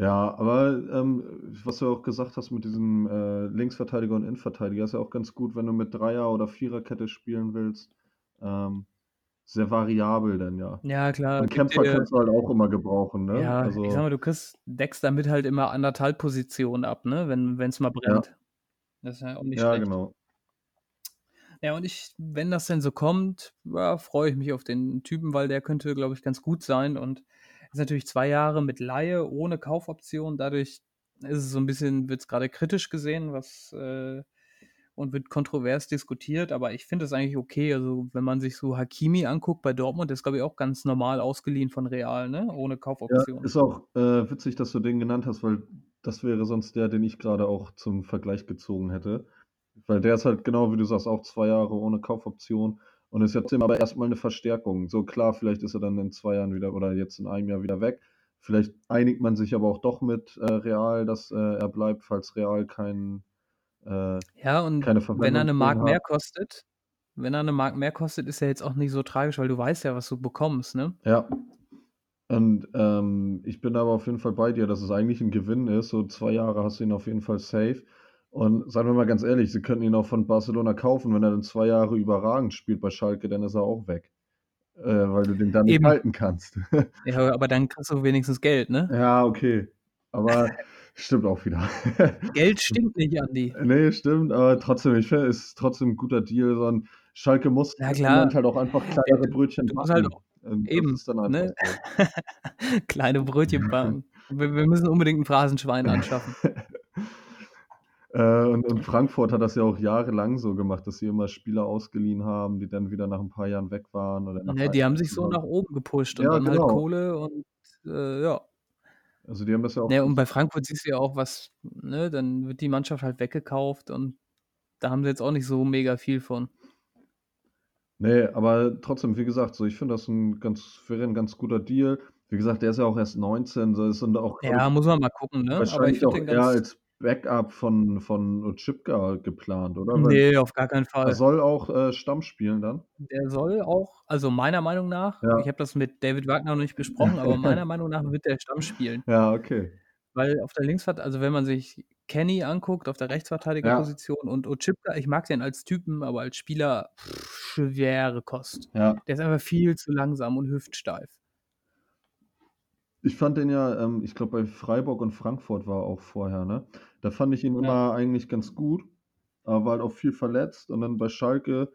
Ja, aber ähm, was du auch gesagt hast mit diesem äh, Linksverteidiger und Innenverteidiger, ist ja auch ganz gut, wenn du mit Dreier- oder Viererkette spielen willst. Ähm, sehr variabel denn ja. Ja, klar. Und Kämpfer dir, kannst du halt auch immer gebrauchen, ne? ja, ich sag Also, mal, du kriegst, deckst damit halt immer anderthalb Positionen ab, ne? Wenn es mal ja, brennt. Das ist ja auch nicht ja, schlecht. genau. Ja, und ich, wenn das denn so kommt, ja, freue ich mich auf den Typen, weil der könnte, glaube ich, ganz gut sein. Und ist natürlich zwei Jahre mit Laie ohne Kaufoption. Dadurch ist es so ein bisschen, wird es gerade kritisch gesehen, was äh, und wird kontrovers diskutiert. Aber ich finde es eigentlich okay. Also, wenn man sich so Hakimi anguckt bei Dortmund, der ist, glaube ich, auch ganz normal ausgeliehen von Real, ne? Ohne Ja, Kaufoption. ist auch äh, witzig, dass du den genannt hast, weil das wäre sonst der, den ich gerade auch zum Vergleich gezogen hätte. Weil der ist halt genau, wie du sagst, auch zwei Jahre ohne Kaufoption und ist jetzt aber erst mal 'ne Verstärkung. So klar, vielleicht ist er dann in 2 Jahren wieder oder jetzt in einem Jahr wieder weg. Vielleicht einigt man sich aber auch doch mit, äh, Real, dass, äh, er bleibt, falls Real kein äh, Ja, und keine wenn er Verwendung 'ne für ihn Mark mehr hat. kostet wenn er 'ne Mark mehr kostet, ist ja jetzt auch nicht so tragisch, weil du weißt ja, was du bekommst, ne? Ja. Und, ähm, ich bin aber auf jeden Fall bei dir, dass es eigentlich 'n Gewinn ist. So 2 Jahre hast du ihn auf jeden Fall safe. Und seien wir mal ganz ehrlich, sie könnten ihn auch von Barcelona kaufen. Wenn er dann 2 Jahre überragend spielt bei Schalke, dann ist er auch weg, äh, weil du den dann nicht Eben. halten kannst. Ja, aber dann kriegst du wenigstens Geld, ne? Ja, okay. Aber stimmt auch wieder. Geld stinkt nicht, Andi. Ne, stimmt, aber trotzdem, ich finde, es ist trotzdem 'n guter Deal, so 'n Schalke muss halt auch einfach kleinere Brötchen du musst halt auch das eben, ne? Kleine Brötchen backen. Wir wir müssen unbedingt 'n Phrasenschwein anschaffen. Äh, und und Frankfurt hat das ja auch jahrelang so gemacht, dass sie immer Spieler ausgeliehen haben, die dann wieder nach 'n paar Jahren weg waren oder nach Ne, die haben sich so nach oben gepusht und Ja, dann halt genau. Kohle und, äh, ja. Also, die haben das ja auch Ne, und bei Frankfurt siehst du ja auch, was ne, dann wird die Mannschaft halt weggekauft und da haben sie jetzt auch nicht so mega viel von. Ne, aber trotzdem, wie gesagt, so ich finde das 'n ganz wäre 'n ganz guter Deal. Wie gesagt, der ist ja auch erst 19, so ist und auch, Ja, ich muss man mal gucken, ne? Aber ich wahrscheinlich auch eher als Backup von von Oczipka geplant, oder? Weil Ne, auf gar keinen er Fall. soll auch, äh, Stamm spielen dann? Der soll auch also, meiner Meinung nach Ja. ich habe das mit David Wagner noch nicht besprochen, aber meiner Meinung nach wird der Stamm spielen. Ja, okay. Weil auf der Linksvert also, wenn man sich Kenny anguckt auf der Ja. Rechtsverteidigerposition und Oczipka, ich mag den als Typen, aber als Spieler schwere Kost. Ja. Der ist einfach viel zu langsam und hüftsteif. Ich fand den ja ähm, ich glaube, bei Freiburg und Frankfurt war er auch vorher, ne? Da fand ich ihn Ja. immer eigentlich ganz gut, aber war halt auch viel verletzt und dann bei Schalke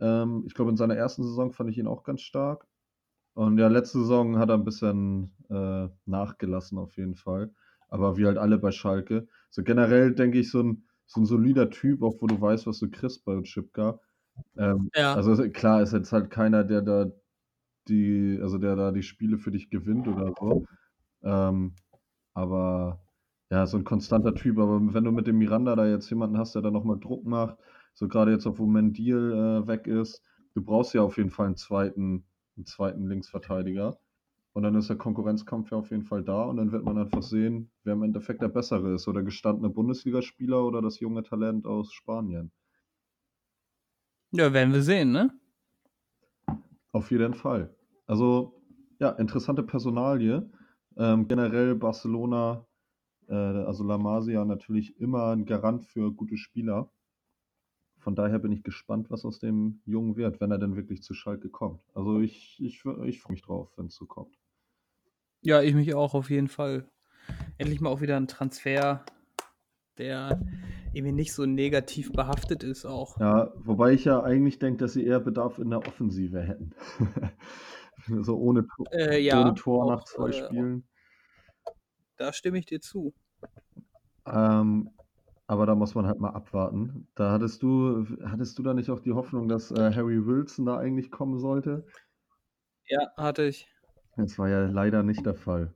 ähm, ich glaube, in seiner 1. Saison fand ich ihn auch ganz stark. Und ja, letzte Saison hat er 'n bisschen, äh, nachgelassen auf jeden Fall, aber wie halt alle bei Schalke. So generell denke ich, so 'n so 'n solider Typ, auch wo du weißt, was du kriegst bei Oczipka. Ähm, Ja. also, klar, ist jetzt halt keiner, der da die also, der da die Spiele für dich gewinnt oder so. Ähm, aber ja, so 'n konstanter Typ. Aber wenn du mit dem Miranda da jetzt jemanden hast, der da noch mal Druck macht, so grade jetzt wo Mendyl, äh, weg ist, du brauchst ja auf jeden Fall 'n zweiten 'n zweiten Linksverteidiger. Und dann ist der Konkurrenzkampf ja auf jeden Fall da und dann wird man einfach sehen, wer im Endeffekt der Bessere ist, so der gestandene Bundesligaspieler oder das junge Talent aus Spanien. Ja, werden wir sehen, ne? Auf jeden Fall. Also, ja, interessante Personalie. Ähm, generell Barcelona, äh, also La Masia natürlich immer 'n Garant für gute Spieler. Von daher bin ich gespannt, was aus dem Jungen wird, wenn er denn wirklich zu Schalke kommt. Also, ich ich ich freue mich drauf, wenn's so kommt. Ja, ich mich auch auf jeden Fall. Endlich mal auch wieder 'n Transfer, der irgendwie nicht so negativ behaftet ist auch. Ja, wobei ich ja eigentlich denke, dass sie eher Bedarf in der Offensive hätten. So ohne Äh, ja, ohne Tor nach 2 äh Spielen. Da stimme ich dir zu. Ähm, aber da muss man halt mal abwarten. Da hattest du hattest du da nicht auch die Hoffnung, dass, äh, Harry Wilson da eigentlich kommen sollte? Ja, hatte ich. Das war ja leider nicht der Fall.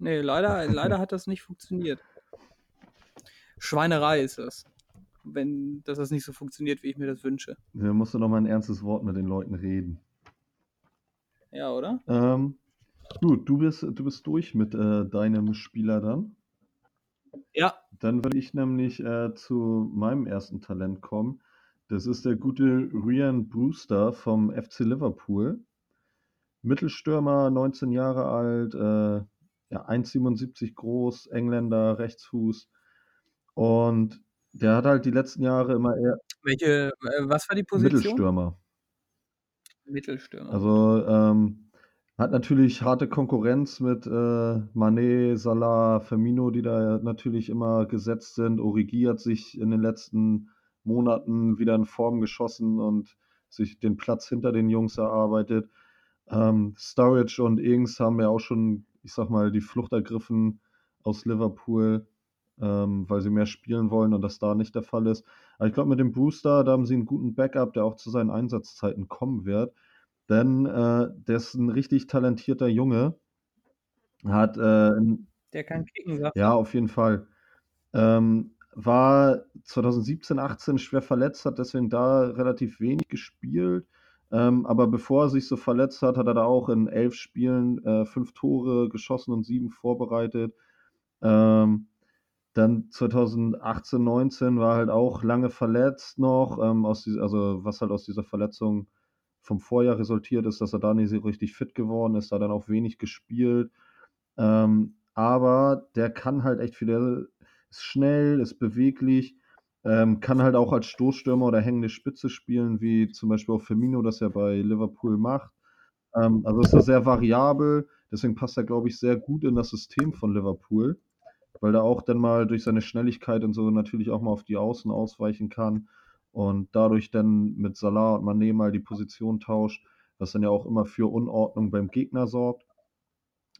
Ne, leider leider hat das nicht funktioniert. Schweinerei ist das, wenn dass das nicht so funktioniert, wie ich mir das wünsche. Da musst du noch mal 'n ernstes Wort mit den Leuten reden. Ja, oder? Ähm, gut, du bist du bist durch mit, äh, deinem Spieler dann. Ja. Dann würde ich nämlich, äh, zu meinem ersten Talent kommen. Das ist der gute Ryan Brewster vom FC Liverpool. Mittelstürmer, 19 Jahre alt, äh, ja, 1,77 groß, Engländer, Rechtsfuß. Und der hat halt die letzten Jahre immer eher Welche äh, was war die Position? Mittelstürmer. Mittelstürmer. Also, ähm, hat natürlich harte Konkurrenz mit, äh, Mané, Salah, Firmino, die da natürlich immer gesetzt sind. Origi hat sich in den letzten Monaten wieder in Form geschossen und sich den Platz hinter den Jungs erarbeitet. Ähm, Sturridge und Ings haben ja auch schon, ich sage mal, die Flucht ergriffen aus Liverpool, ähm, weil sie mehr spielen wollen und das da nicht der Fall ist. Aber ich glaube, mit dem Brewster, da haben sie 'n guten Backup, der auch zu seinen Einsatzzeiten kommen wird. Denn, äh, der ist 'n richtig talentierter Junge. Hat, äh, Der kann kicken, sagst Ja, auf jeden Fall. Ähm, war 2017, 18 schwer verletzt, hat deswegen da relativ wenig gespielt. Ähm, aber bevor er sich so verletzt hat, hat er da auch in 11 Spielen, äh, 5 Tore geschossen und 7 vorbereitet. Ähm, dann 2018, 19 war halt auch lange verletzt noch, ähm, aus dies also was halt aus dieser Verletzung vom Vorjahr resultiert ist, dass er da nicht so richtig fit geworden ist, da dann auch wenig gespielt. Ähm, aber der kann halt echt viel. Ist schnell, ist beweglich, ähm, kann halt auch als Stoßstürmer oder hängende Spitze spielen, wie zum Beispiel auch Firmino das ja bei Liverpool macht. Ähm, also ist er sehr variabel, deswegen passt er, glaube ich, sehr gut in das System von Liverpool, weil er auch dann mal durch seine Schnelligkeit und so natürlich auch mal auf die Außen ausweichen kann und dadurch dann mit Salah und Mané mal die Position tauscht, was dann ja auch immer für Unordnung beim Gegner sorgt.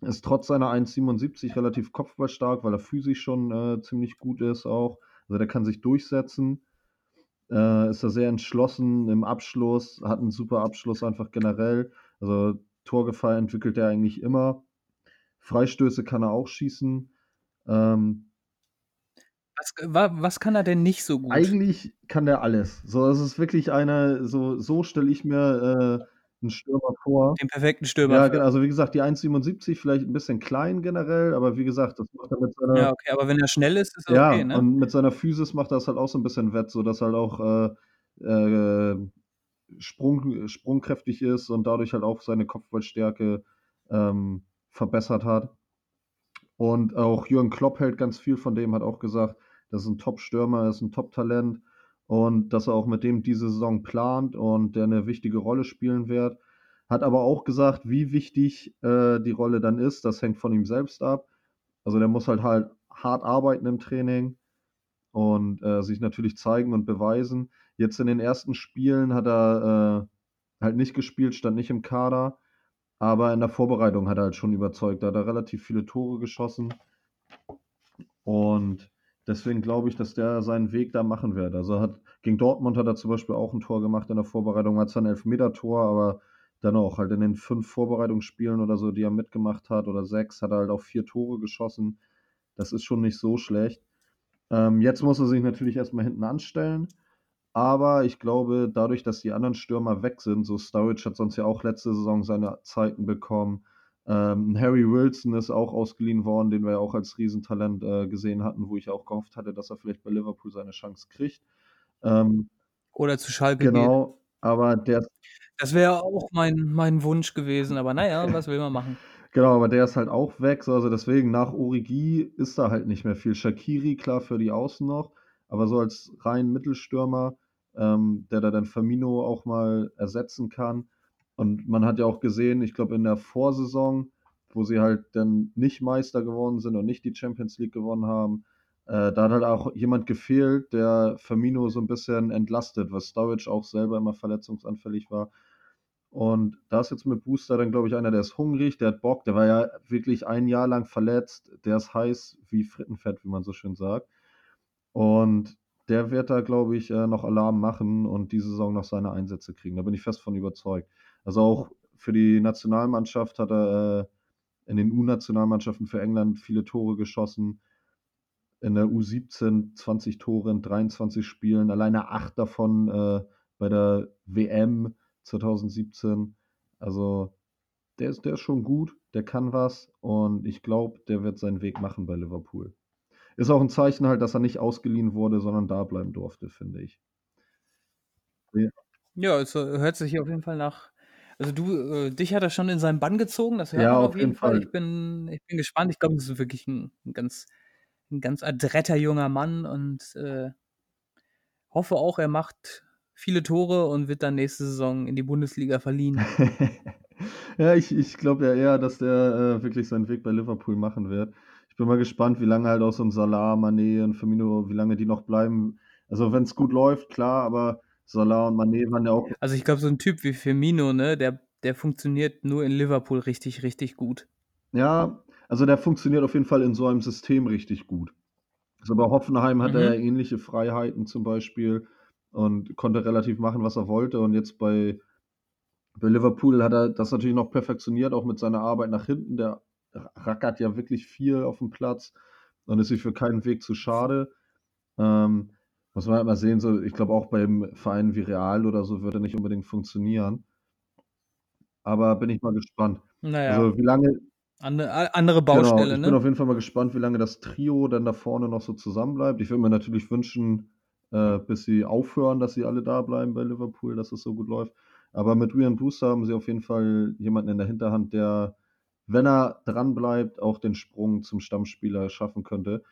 Ist trotz seiner 1,77 relativ kopfballstark, weil er physisch schon äh, ziemlich gut ist auch. Also der kann sich durchsetzen. Äh, ist da sehr entschlossen im Abschluss, hat einen super Abschluss einfach generell. Also Torgefahr entwickelt er eigentlich immer. Freistöße kann er auch schießen. Ähm, was, was kann er denn nicht so gut? Eigentlich kann der alles. So, es ist wirklich einer, so, so stelle ich mir äh, 'n Stürmer vor. Den perfekten Stürmer Ja, genau. Also, wie gesagt, die 1,77 vielleicht 'n bisschen klein generell, aber wie gesagt, das macht er mit seiner Ja, okay, aber wenn er schnell ist, ist er Ja, okay, ne? und mit seiner Physis macht er das halt auch so 'n bisschen wett, sodass er halt auch, äh, äh, sprung sprungkräftig ist und dadurch halt auch seine Kopfballstärke, ähm, verbessert hat. Und auch Jürgen Klopp hält ganz viel von dem, hat auch gesagt, das ist 'n Top-Stürmer, ist 'n Top-Talent und dass er auch mit dem diese Saison plant und der 'ne wichtige Rolle spielen wird. Hat aber auch gesagt, wie wichtig, äh, die Rolle dann ist, das hängt von ihm selbst ab. Also, der muss halt halt hart arbeiten im Training und, äh, sich natürlich zeigen und beweisen. Jetzt in den ersten Spielen hat er, äh, halt nicht gespielt, stand nicht im Kader, aber in der Vorbereitung hat er halt schon überzeugt. Da hat er relativ viele Tore geschossen. Und deswegen glaube ich, dass der seinen Weg da machen wird. Also, hat gegen Dortmund hat er zum Beispiel auch 'n Tor gemacht in der Vorbereitung, hat zwar 'n Elfmetertor, aber dennoch halt in den 5 Vorbereitungsspielen oder so, die er mitgemacht hat oder 6, hat er halt auch 4 Tore geschossen. Das ist schon nicht so schlecht. Ähm, jetzt muss er sich natürlich erst mal hinten anstellen, aber ich glaube, dadurch, dass die anderen Stürmer weg sind, so Sturridge hat sonst ja auch letzte Saison seine Zeiten bekommen. Ähm, Harry Wilson ist auch ausgeliehen worden, den wir ja auch als Riesentalent, äh, gesehen hatten, wo ich auch gehofft hatte, dass er vielleicht bei Liverpool seine Chance kriegt. Ähm Oder zu Schalke geht. Genau, aber der Das wäre auch mein mein Wunsch gewesen, aber na ja, was will man machen? Genau, aber der ist halt auch weg, so, also deswegen nach Origi ist da halt nicht mehr viel. Shaqiri, klar, für die Außen noch, aber so als rein Mittelstürmer, ähm, der da dann Firmino auch mal ersetzen kann. Und man hat ja auch gesehen, ich glaube, in der Vorsaison, wo sie halt dann nicht Meister geworden sind und nicht die Champions League gewonnen haben, äh, da hat halt auch jemand gefehlt, der Firmino so 'n bisschen entlastet, weil Sturridge auch selber immer verletzungsanfällig war. Und da ist jetzt mit Booster dann, glaube ich, einer, der ist hungrig, der hat Bock, der war ja wirklich ein Jahr lang verletzt, der ist heiß wie Frittenfett, wie man so schön sagt. Und der wird da, glaube ich, äh, noch Alarm machen und diese Saison noch seine Einsätze kriegen. Da bin ich fest von überzeugt. Also, auch für die Nationalmannschaft hat er, äh, in den U-Nationalmannschaften für England viele Tore geschossen. In der U17 20 Tore in 23 Spielen, alleine 8 davon, äh, bei der WM 2017. Also, der ist der ist schon gut, der kann was und ich glaube, der wird seinen Weg machen bei Liverpool. Ist auch 'n Zeichen halt, dass er nicht ausgeliehen wurde, sondern da bleiben durfte, finde ich. Ja. Ja, es, äh, hört sich auf jeden Fall nach also du äh, dich hat er schon in seinen Bann gezogen, das hört Ja, man auf auf jeden Fall. Fall. Ich bin ich bin gespannt. Ich glaube, das ist wirklich 'n 'n ganz 'n ganz adretter junger Mann und, äh, hoffe auch, er macht viele Tore und wird dann nächste Saison in die Bundesliga verliehen. Ja, ich ich glaube ja eher, dass der, äh, wirklich seinen Weg bei Liverpool machen wird. Ich bin mal gespannt, wie lange halt auch so 'n Salah, Mané und Firmino wie lange die noch bleiben. Also, wenn's gut läuft, klar, aber Salah und Mané waren ja auch Also, ich glaube, so 'n Typ wie Firmino, ne, der der funktioniert nur in Liverpool richtig, richtig gut. Ja, also der funktioniert auf jeden Fall in so einem System richtig gut. Also, bei Hoffenheim hatte er Mhm. ähnliche Freiheiten zum Beispiel und konnte relativ machen, was er wollte. Und jetzt bei bei Liverpool hat er das natürlich noch perfektioniert, auch mit seiner Arbeit nach hinten. Der rackert ja wirklich viel aufm Platz und ist sich für keinen Weg zu schade. Ähm, muss man halt mal sehen, so, ich glaube auch beim Verein wie Real oder so würde nicht unbedingt funktionieren. Aber bin ich mal gespannt. Naja. Also wie lange. Ande, andere Baustelle, genau, ich ne? bin auf jeden Fall mal gespannt, wie lange das Trio dann da vorne noch so zusammenbleibt. Ich würde mir natürlich wünschen, äh, bis sie aufhören, dass sie alle da bleiben bei Liverpool, dass es so gut läuft. Aber mit Ryan Brewster haben sie auf jeden Fall jemanden in der Hinterhand, der, wenn er dranbleibt, auch den Sprung zum Stammspieler schaffen könnte.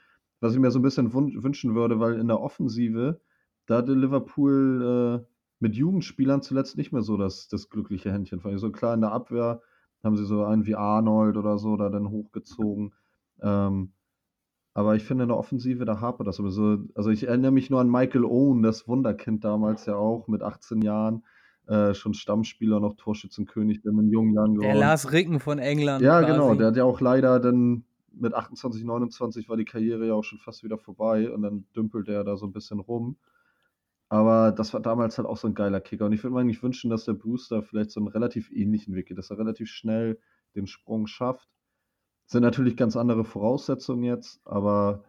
Was ich mir so ein bisschen wünschen würde, weil in der Offensive, da hatte Liverpool äh, mit Jugendspielern zuletzt nicht mehr so das, das glückliche Händchen. Fand ich so klar in der Abwehr haben sie so einen wie Arnold oder so da dann hochgezogen. Ähm, aber ich finde in der Offensive, da hapert das sowieso. Also ich erinnere mich nur an Michael Owen, das Wunderkind damals ja auch mit 18 Jahren. Äh, schon Stammspieler, noch Torschützenkönig, dann in jungen Jahren geworden. Der Lars Ricken von England. Ja, quasi. genau. Der hat ja auch leider dann mit 28, 29 war die Karriere ja auch schon fast wieder vorbei und dann dümpelt er da so ein bisschen rum. Aber das war damals halt auch so ein geiler Kicker. Und ich würde mir eigentlich wünschen, dass der Booster vielleicht so einen relativ ähnlichen Weg geht, dass er relativ schnell den Sprung schafft. Das sind natürlich ganz andere Voraussetzungen jetzt, aber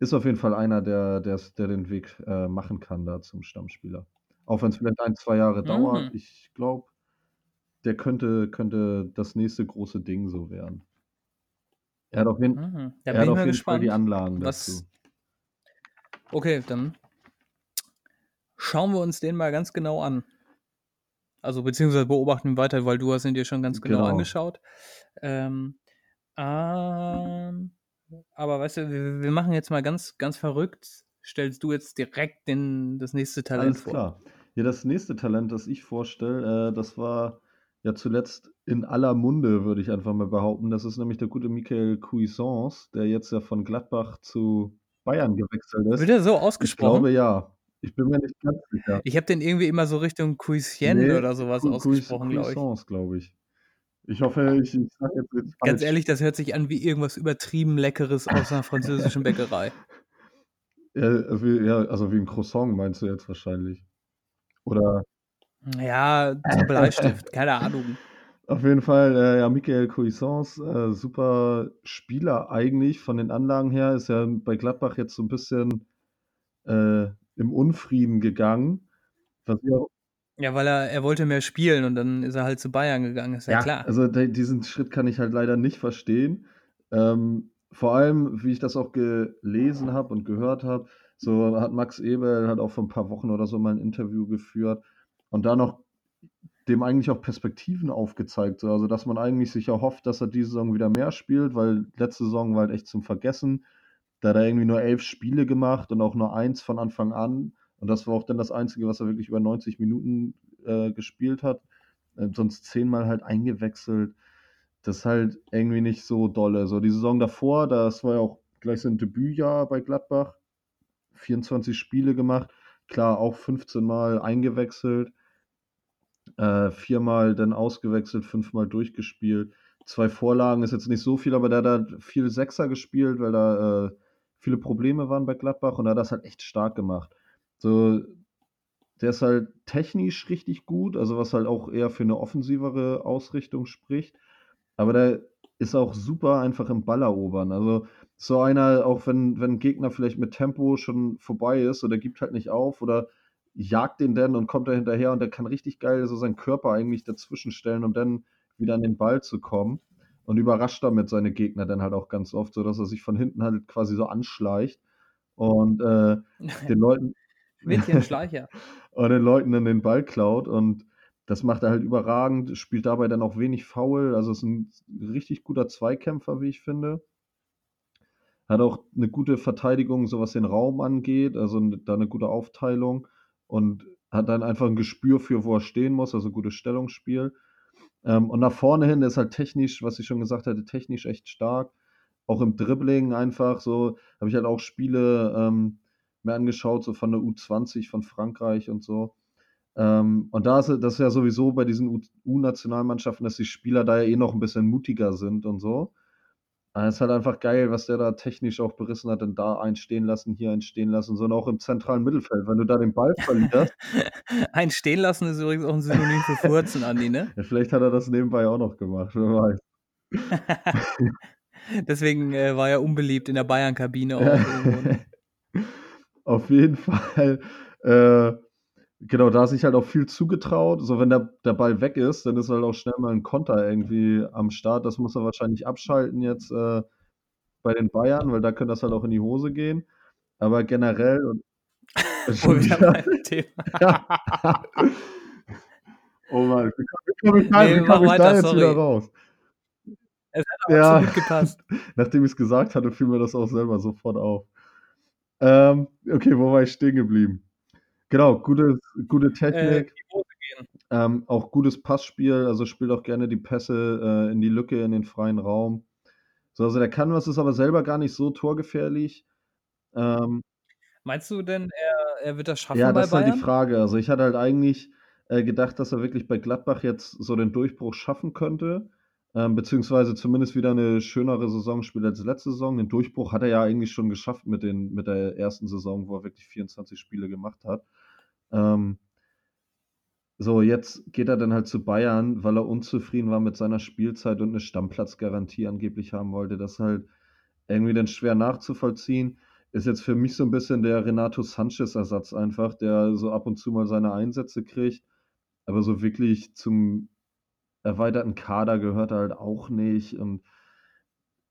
ist auf jeden Fall einer, der, der, der den Weg äh, machen kann da zum Stammspieler. Auch wenn es vielleicht ein, zwei Jahre mhm. dauert. Ich glaube, der könnte, könnte das nächste große Ding so werden. Er hat auf jeden, mhm. er hat auf jeden Fall die Anlagen was... dazu. Okay, dann schauen wir uns den mal ganz genau an. Also beziehungsweise beobachten weiter, weil du hast ihn dir schon ganz genau, genau. angeschaut. Ähm, ähm, aber weißt du, wir, wir, machen jetzt mal ganz, ganz verrückt. Stellst du jetzt direkt den, das nächste Talent Alles vor? Klar. Ja, das nächste Talent, das ich vorstelle, äh, das war ja zuletzt in aller Munde, würde ich einfach mal behaupten. Das ist nämlich der gute Michael Cuisance, der jetzt ja von Gladbach zu Bayern gewechselt ist. Wird er so ausgesprochen? Ich glaube ja. Ich bin mir nicht ganz sicher. Ich habe den irgendwie immer so Richtung Cuisien nee, oder sowas Cu ausgesprochen, glaube ich. Cuisance, glaube ich. Ich hoffe, ich, ich sage jetzt nicht Ganz ehrlich, das hört sich an wie irgendwas übertrieben Leckeres aus einer französischen Bäckerei. Ja, wie, ja, also wie ein Croissant meinst du jetzt wahrscheinlich. Oder. Ja, zum Bleistift, keine Ahnung. Auf jeden Fall, äh, ja, Michael Cuisance, äh, super Spieler eigentlich von den Anlagen her, ist ja bei Gladbach jetzt so ein bisschen äh, im Unfrieden gegangen. Ja, weil er, er wollte mehr spielen und dann ist er halt zu Bayern gegangen, ist ja, ja klar. Also de, diesen Schritt kann ich halt leider nicht verstehen. Ähm, vor allem, wie ich das auch gelesen habe und gehört habe, so hat Max Eberl hat auch vor ein paar Wochen oder so mal ein Interview geführt und da noch dem eigentlich auch Perspektiven aufgezeigt. So. Also, dass man eigentlich sich erhofft, dass er diese Saison wieder mehr spielt, weil letzte Saison war halt echt zum Vergessen. Da hat er irgendwie nur elf Spiele gemacht und auch nur eins von Anfang an. Und das war auch dann das Einzige, was er wirklich über 90 Minuten äh, gespielt hat. Äh, sonst zehnmal halt eingewechselt. Das ist halt irgendwie nicht so dolle. So die Saison davor, das war ja auch gleich sein Debütjahr bei Gladbach. 24 Spiele gemacht. Klar, auch 15 Mal eingewechselt. Äh, viermal dann ausgewechselt, fünfmal durchgespielt. Zwei Vorlagen ist jetzt nicht so viel, aber der hat viel Sechser gespielt, weil da äh, viele Probleme waren bei Gladbach und er hat das halt echt stark gemacht. So, der ist halt technisch richtig gut, also was halt auch eher für eine offensivere Ausrichtung spricht. Aber der ist auch super einfach im Ball erobern. Also so einer, auch wenn, wenn ein Gegner vielleicht mit Tempo schon vorbei ist oder gibt halt nicht auf oder jagt den dann und kommt da hinterher und der kann richtig geil so seinen Körper eigentlich dazwischen stellen, um dann wieder an den Ball zu kommen und überrascht damit seine Gegner dann halt auch ganz oft, so dass er sich von hinten halt quasi so anschleicht und äh, den Leuten Schleicher. und den Leuten dann den Ball klaut und das macht er halt überragend, spielt dabei dann auch wenig faul, also ist ein richtig guter Zweikämpfer, wie ich finde. Hat auch eine gute Verteidigung, so was den Raum angeht, also da eine gute Aufteilung und hat dann einfach ein Gespür für, wo er stehen muss, also gutes Stellungsspiel. Ähm, und nach vorne hin ist halt technisch, was ich schon gesagt hatte, technisch echt stark. Auch im Dribbling einfach so, habe ich halt auch Spiele ähm, mir angeschaut, so von der U20 von Frankreich und so. Ähm, und da ist das ist ja sowieso bei diesen U-Nationalmannschaften, dass die Spieler da ja eh noch ein bisschen mutiger sind und so. Es ist halt einfach geil, was der da technisch auch berissen hat, denn da einstehen lassen, hier einstehen lassen, sondern auch im zentralen Mittelfeld. Wenn du da den Ball verlierst. einstehen lassen ist übrigens auch ein Synonym für Furzen, Andi, ne? Ja, vielleicht hat er das nebenbei auch noch gemacht, wer weiß. Deswegen äh, war er unbeliebt in der Bayern-Kabine ne? auf jeden Fall, äh, genau, da sich halt auch viel zugetraut. So, wenn der der Ball weg ist, dann ist halt auch schnell mal 'n Konter irgendwie am Start. Das muss er wahrscheinlich abschalten jetzt, äh, bei den Bayern, weil da könnte das halt auch in die Hose gehen. Aber generell und schon wieder? beim Thema Ja. Oh Mann, wie komme ich da Ne, wie komme ich da weiter, jetzt wieder sorry. raus? Es hat auch Ja, absolut gepasst. nachdem ich's gesagt hatte, fiel mir das auch selber sofort auf. Ähm, okay, wo war ich stehen geblieben? Genau, gutes gute Äh, Technik. gehen. Ähm, auch gutes Passspiel, also spielt auch gerne die Pässe, äh, in die Lücke, in den freien Raum. So, also der kann was, ist aber selber gar nicht so torgefährlich. Ähm Meinst du denn, er er wird das schaffen Ja, das ist halt die Bayern? Frage. Also, ich hatte halt eigentlich, äh, gedacht, dass er wirklich bei Gladbach jetzt so den Durchbruch schaffen könnte, ähm, beziehungsweise zumindest wieder 'ne schönere Saison spielt als letzte Saison. Den Durchbruch hat er ja eigentlich schon geschafft mit den mit der ersten Saison, wo er wirklich 24 Spiele gemacht hat. Ähm so, jetzt geht er dann halt zu Bayern, weil er unzufrieden war mit seiner Spielzeit und 'ne Stammplatzgarantie angeblich haben wollte. Das ist halt irgendwie dann schwer nachzuvollziehen. Ist jetzt für mich so 'n bisschen der Renato Sanches-Ersatz einfach, der so ab und zu mal seine Einsätze kriegt, aber so wirklich zum erweiterten Kader gehört er halt auch nicht und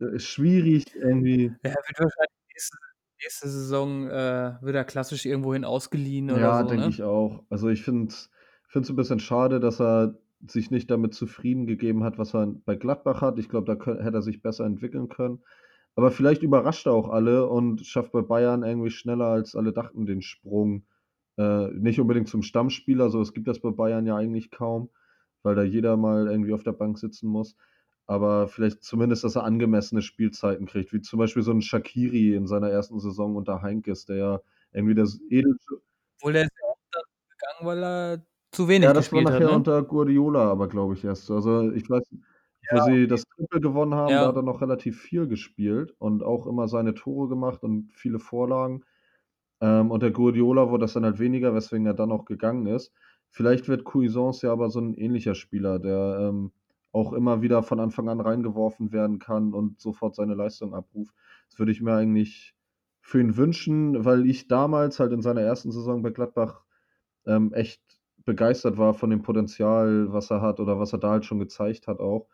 äh, ist schwierig irgendwie. Ja, wird wahrscheinlich nächste nächste Saison, äh, wird er klassisch irgendwohin ausgeliehen oder Ja, so, denke ne? ich auch. Also, ich finde es finde es 'n bisschen schade, dass er sich nicht damit zufrieden gegeben hat, was er bei Gladbach hat. Ich glaube, da könn hätte er sich besser entwickeln können. Aber vielleicht überrascht er auch alle und schafft bei Bayern irgendwie schneller, als alle dachten, den Sprung. Äh, nicht unbedingt zum Stammspieler, so was gibt es bei Bayern ja eigentlich kaum, weil da jeder mal irgendwie auf der Bank sitzen muss. Aber vielleicht zumindest, dass er angemessene Spielzeiten kriegt, wie zum Beispiel so 'n Shaqiri in seiner ersten Saison unter Heinkes, der ja irgendwie das Obwohl, der ist ja auch dann gegangen, weil er zu Ja, wenig das war gespielt hat, nachher ne? unter Guardiola aber, glaube ich, erst so. Also, ich weiß nicht, wo Ja, sie okay. das Triple gewonnen haben, da hat Ja. er noch relativ viel gespielt und auch immer seine Tore gemacht und viele Vorlagen. Ähm, unter Guardiola wurde das dann halt weniger, weswegen er dann auch gegangen ist. Vielleicht wird Cuisance ja aber so 'n ähnlicher Spieler, der, ähm, auch immer wieder von Anfang an reingeworfen werden kann und sofort seine Leistung abruft. Das würde ich mir eigentlich für ihn wünschen, weil ich damals halt in seiner ersten Saison bei Gladbach, ähm, echt begeistert war von dem Potenzial, was er hat oder was er da halt schon gezeigt hat auch.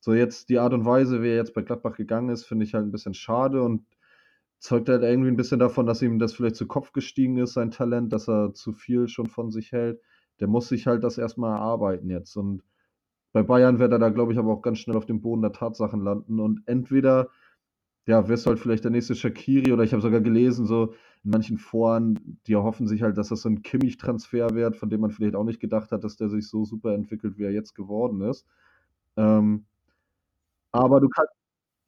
So jetzt die Art und Weise, wie er jetzt bei Gladbach gegangen ist, finde ich halt 'n bisschen schade und zeugt halt irgendwie 'n bisschen davon, dass ihm das vielleicht zu Kopf gestiegen ist, sein Talent, dass er zu viel schon von sich hält. Der muss sich halt das erst mal erarbeiten jetzt und bei Bayern wird er da, glaube ich, aber auch ganz schnell auf dem Boden der Tatsachen landen und entweder, ja, wirst du halt vielleicht der nächste Shaqiri oder ich habe sogar gelesen, so in manchen Foren, die erhoffen sich halt, dass das so 'n Kimmich-Transfer wird, von dem man vielleicht auch nicht gedacht hat, dass der sich so super entwickelt, wie er jetzt geworden ist. Ähm aber du kann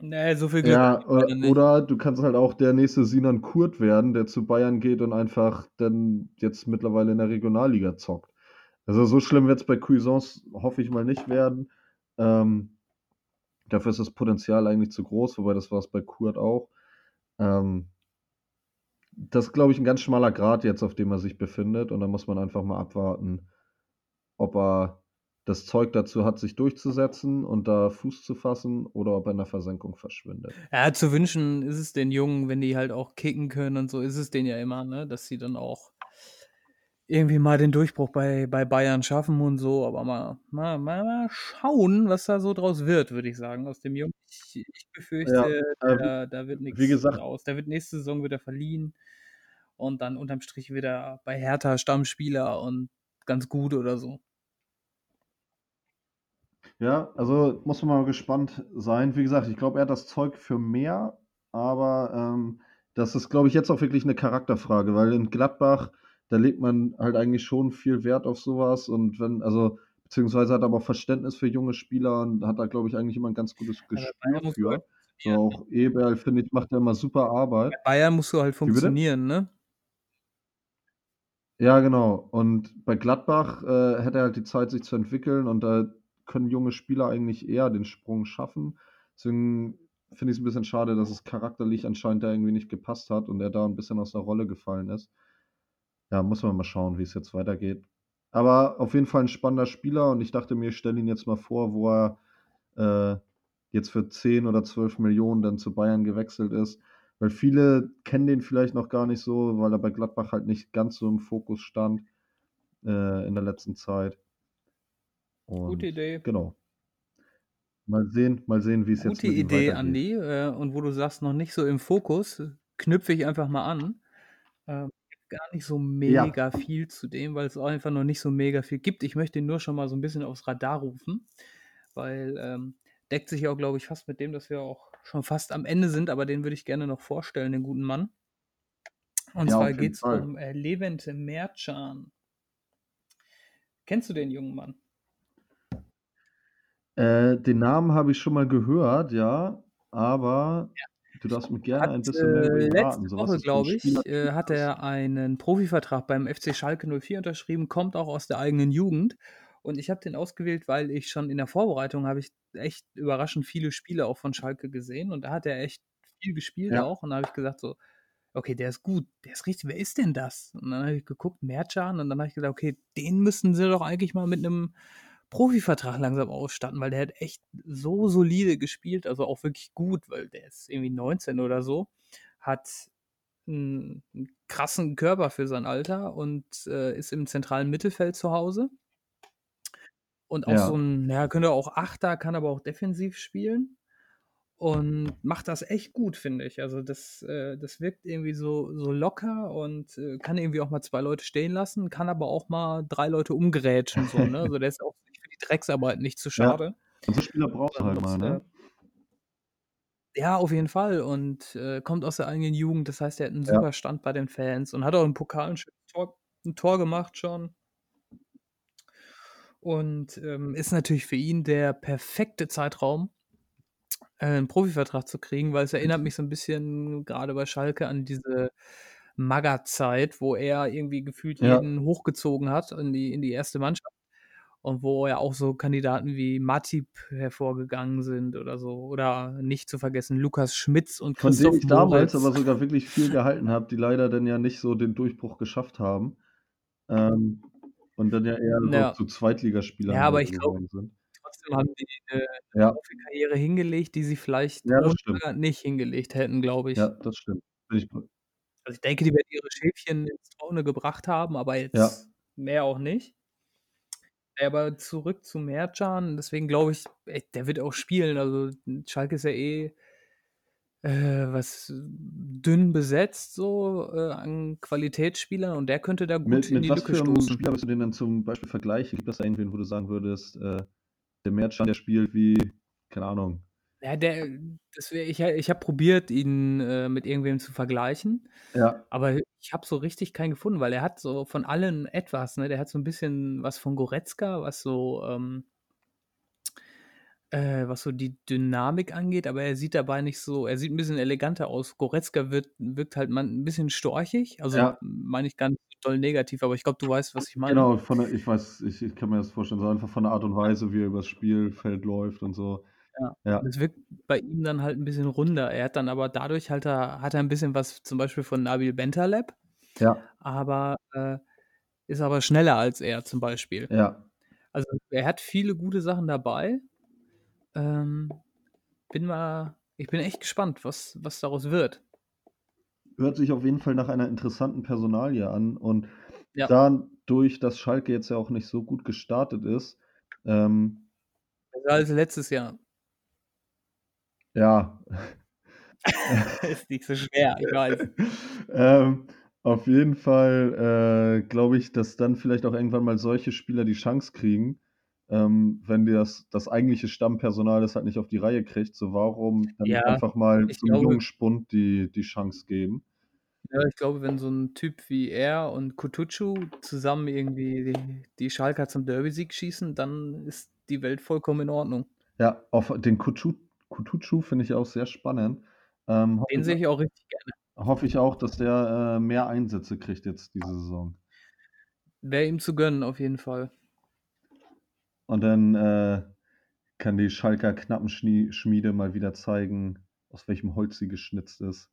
Ne, so viel Glück Ja, oder du kannst halt auch der nächste Sinan Kurt werden, der zu Bayern geht und einfach dann jetzt mittlerweile in der Regionalliga zockt. Also, so schlimm wird's bei Cuisance, hoffe ich mal, nicht werden. Ähm, dafür ist das Potenzial eigentlich zu groß, wobei das war's bei Kurt auch. Ähm das ist, glaube ich, 'n ganz schmaler Grat jetzt, auf dem er sich befindet und da muss man einfach mal abwarten, ob er das Zeug dazu hat, sich durchzusetzen und da Fuß zu fassen oder ob er in der Versenkung verschwindet. Ja, zu wünschen ist es den Jungen, wenn die halt auch kicken können und so, ist es denen ja immer, ne, dass sie dann auch irgendwie mal den Durchbruch bei bei Bayern schaffen und so, aber mal mal mal mal schauen, was da so draus wird, würde ich sagen, aus dem Jungen. Ich ich Ja, befürchte, äh, wie da da wird gesagt draus. Der wird nächste Saison wird er verliehen und dann unterm Strich wird er bei Hertha Stammspieler und ganz gut oder so. Ja, also muss man mal gespannt sein. Wie gesagt, ich glaube, er hat das Zeug für mehr, aber, ähm, das ist, glaube ich, jetzt auch wirklich 'ne Charakterfrage, weil in Gladbach, da legt man halt eigentlich schon viel Wert auf so was und wenn also, beziehungsweise hat aber auch Verständnis für junge Spieler und hat da, glaube ich, eigentlich immer 'n ganz gutes Ja, bei Gespür halt für. So ne? auch Eberl, finde ich, macht da immer super Bei Arbeit. Bayern musst du halt funktionieren, ne? Ja, genau. Und bei Gladbach, äh, hätte er halt die Zeit, sich zu entwickeln und da können junge Spieler eigentlich eher den Sprung schaffen. Deswegen finde ich's 'n bisschen schade, dass es charakterlich anscheinend da irgendwie nicht gepasst hat und er da 'n bisschen aus der Rolle gefallen ist. Ja, muss man mal schauen, wie's jetzt weitergeht. Aber auf jeden Fall 'n spannender Spieler und ich dachte mir, ich stelle ihn jetzt mal vor, wo er, äh, jetzt für 10 oder 12 Millionen dann zu Bayern gewechselt ist, weil viele kennen den vielleicht noch gar nicht so, weil er bei Gladbach halt nicht ganz so im Fokus stand, äh, in der letzten Zeit. Gute Und Idee. genau. Mal sehen mal sehen, wie's jetzt Gute Idee. Andi. Äh, und wo du sagst, noch nicht so im Fokus, knüpfe ich einfach mal an. Ähm, gar nicht so Ja. mega viel zu dem, weil's auch einfach noch nicht so mega viel gibt. Ich möchte ihn nur schon mal so 'n bisschen aufs Radar rufen, weil, ähm, deckt sich ja auch, glaube ich, fast mit dem, dass wir auch schon fast am Ende sind, aber den würde ich gerne noch vorstellen, den guten Mann. Und Ja, zwar geht's Fall. um, äh, Levent Mercan. Kennst du den jungen Mann? Äh, den Namen habe ich schon mal gehört, ja, aber Ja. Du darfst mir gerne Hat, ein bisschen mehr äh, letzte So, Woche, glaube ich, Spielertyp äh, hat er einen Profivertrag beim FC Schalke 04 unterschrieben, kommt auch aus der eigenen Jugend. Und ich habe den ausgewählt, weil ich schon in der Vorbereitung habe ich echt überraschend viele Spiele auch von Schalke gesehen und da hat er echt viel gespielt Ja. auch und da habe ich gesagt so: „Okay, der ist gut, der ist richtig wer ist denn das?“ Und dann habe ich geguckt, Mercan und dann habe ich gesagt: „Okay, den müssten sie doch eigentlich mal mit 'nem Profivertrag langsam ausstatten“, weil der hat echt so solide gespielt, also auch wirklich gut, weil der ist irgendwie 19 oder so, hat 'n 'n krassen Körper für sein Alter und, äh, ist im zentralen Mittelfeld zu Hause. Und auch so Ja. 'n ja, könnte auch Achter, kann aber auch defensiv spielen und macht das echt gut, finde ich. Also, das äh, das wirkt irgendwie so so locker und, äh, kann irgendwie auch mal 2 Leute stehen lassen, kann aber auch mal 3 Leute umgrätschen so, ne? Also, der ist auch sich für die Drecksarbeit nicht zu Ja. schade. Und so Spieler brauchst du halt mal, äh ne? Ja, auf jeden Fall und, äh, kommt aus der eigenen Jugend. Das heißt, er hat 'n Ja. super Stand bei den Fans und hat auch im Pokal 'n schönes Tor 'n Tor gemacht schon. Und, ähm, ist natürlich für ihn der perfekte Zeitraum, äh, 'n Profivertrag zu kriegen, weil es erinnert mich so 'n bisschen grade bei Schalke an diese Magath-Zeit, wo er irgendwie gefühlt Ja. jeden hochgezogen hat in die in die 1. Mannschaft und wo ja auch so Kandidaten wie Matip hervorgegangen sind oder so. Oder nicht zu vergessen Lukas Schmitz und Von denen Christoph ich damals aber sogar wirklich viel gehalten habe, die leider dann ja nicht so den Durchbruch geschafft haben. Ähm, und dann ja eher so Ja. zu Zweitligaspielern Ja, aber so ich glaube, geworden sind. trotzdem haben die 'ne 'ne Ja. Profikarriere hingelegt, die sie vielleicht Ja, nicht hingelegt hätten, glaube Ja, ich. das stimmt. Ich Also, ich denke, die werden ihre Schäfchen ins Trockene gebracht haben, aber Ja. jetzt mehr auch nicht. Aber zurück zu Mercan, deswegen glaube ich, ey, der wird auch spielen. Also, Schalke ist ja eh äh, was dünn besetzt so, äh, an Qualitätsspielern und der könnte da gut Mit in mit die was Lücke für stoßen. Spieler würdest du den denn zum Beispiel vergleichen? Gibt es da irgendwen, wo du sagen würdest, äh, der Mercan, der spielt wie, keine Ahnung Ja, der das wäre ich ich habe probiert, ihn, äh, mit irgendwem zu vergleichen, Ja. aber ich habe so richtig keinen gefunden, weil er hat so von allen etwas, ne? Der hat so 'n bisschen was von Goretzka, was so, ähm äh, was so die Dynamik angeht, aber er sieht dabei nicht so er sieht 'n bisschen eleganter aus. Goretzka wirkt wirkt halt man 'n bisschen storchig, also, Ja. meine ich gar nicht doll negativ, aber ich glaube, du weißt, was ich meine. Genau, von der ich weiß ich ich kann mir das vorstellen, so einfach von der Art und Weise, wie er übers Spielfeld läuft und so. Ja, Ja. das wirkt bei ihm dann halt 'n bisschen runder. Er hat dann aber dadurch halt er hat er 'n bisschen was zum Beispiel von Nabil Bentaleb, Ja. aber, äh, ist aber schneller als er zum Beispiel. Ja. Also, er hat viele gute Sachen dabei. Ähm, bin mal ich bin echt gespannt, was was daraus wird. Hört sich auf jeden Fall nach einer interessanten Personalie an und Ja. dadurch, dass Schalke jetzt ja auch nicht so gut gestartet ist, ähm Besser als letztes Jahr. Ja. Ist nicht so schwer, ich weiß. Ähm, auf jeden Fall, äh, glaube ich, dass dann vielleicht auch irgendwann mal solche Spieler die Chance kriegen, ähm, wenn das das eigentliche Stammpersonal das halt nicht auf die Reihe kriegt. So, warum dann Ja, einfach mal ich so 'nem glaube jungen Spund die die Chance geben? Ja, ich glaube, wenn so 'n Typ wie er und Kutucu zusammen irgendwie die die Schalker zum Derby-Sieg schießen, dann ist die Welt vollkommen in Ordnung. Ja, auf den Kutu Kutucu finde ich auch sehr spannend. Ähm, Den sehe ich auch richtig gerne. hoffe ich auch, dass der, äh, mehr Einsätze kriegt jetzt diese Saison. Wäre ihm zu gönnen, auf jeden Fall. Und dann, äh, kann die Schalker Knappenschnie Schmiede mal wieder zeigen, aus welchem Holz sie geschnitzt ist.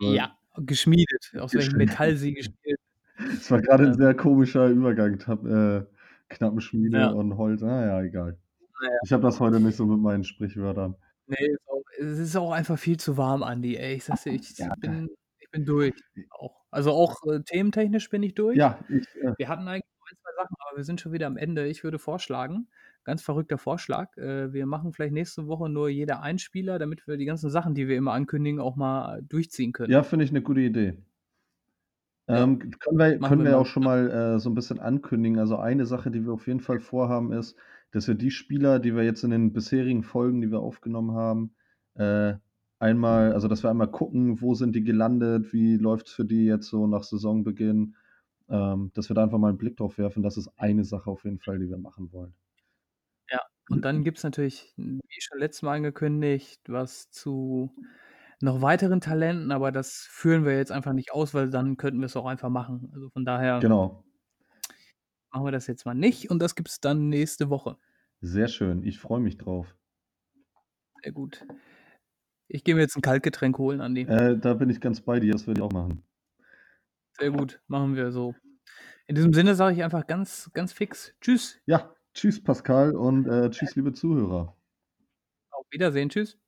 Ja, geschmiedet, aus welchem Metall sie gespielt Es war grade 'n ähm sehr komischer Übergang, äh, Knappenschmiede Ja. und Holz. Na ja, egal. Na ja. Ich habe das heute nicht so mit meinen Sprichwörtern. Ne, auch Es ist auch einfach viel zu warm, Andi, ey. Ich sage dir, ich Ja, bin ich bin durch auch. Also, auch, äh, thementechnisch bin ich durch. Ja, ich, äh Wir hatten eigentlich noch 1, 2 Sachen, aber wir sind schon wieder am Ende. Ich würde vorschlagen ganz verrückter Vorschlag, äh, wir machen vielleicht nächste Woche nur jeder einen Spieler, damit wir die ganzen Sachen, die wir immer ankündigen, auch mal durchziehen können. Ja, finde ich 'ne gute Idee. Ähm, können wir Machen können wir wir auch schon mal, äh, so 'n bisschen ankündigen. Also, eine Sache, die wir auf jeden Fall vorhaben, ist, dass wir die Spieler, die wir jetzt in den bisherigen Folgen, die wir aufgenommen haben, äh, einmal also, dass wir einmal gucken, wo sind die gelandet, wie läuft's für die jetzt so nach Saisonbeginn, ähm, dass wir da einfach mal 'n Blick drauf werfen. Das ist eine Sache auf jeden Fall, die wir machen wollen. Ja, und dann gibt's natürlich, wie schon letztes Mal angekündigt, was zu noch weiteren Talenten, aber das führen wir jetzt einfach nicht aus, weil dann könnten wir's auch einfach machen. Also, von daher Genau. Machen wir das jetzt mal nicht und das gibt's dann nächste Woche. Sehr schön, ich freue mich drauf. Sehr gut. Ich gehe mir jetzt 'n Kaltgetränk holen, Andi. Äh, da bin ich ganz bei dir, das würde ich auch machen. Sehr gut, machen wir so. In diesem Sinne sage ich einfach ganz, ganz fix Tschüss. Ja, tschüss Pascal und, äh, tschüss, liebe Zuhörer. Auf Wiedersehen. Tschüss.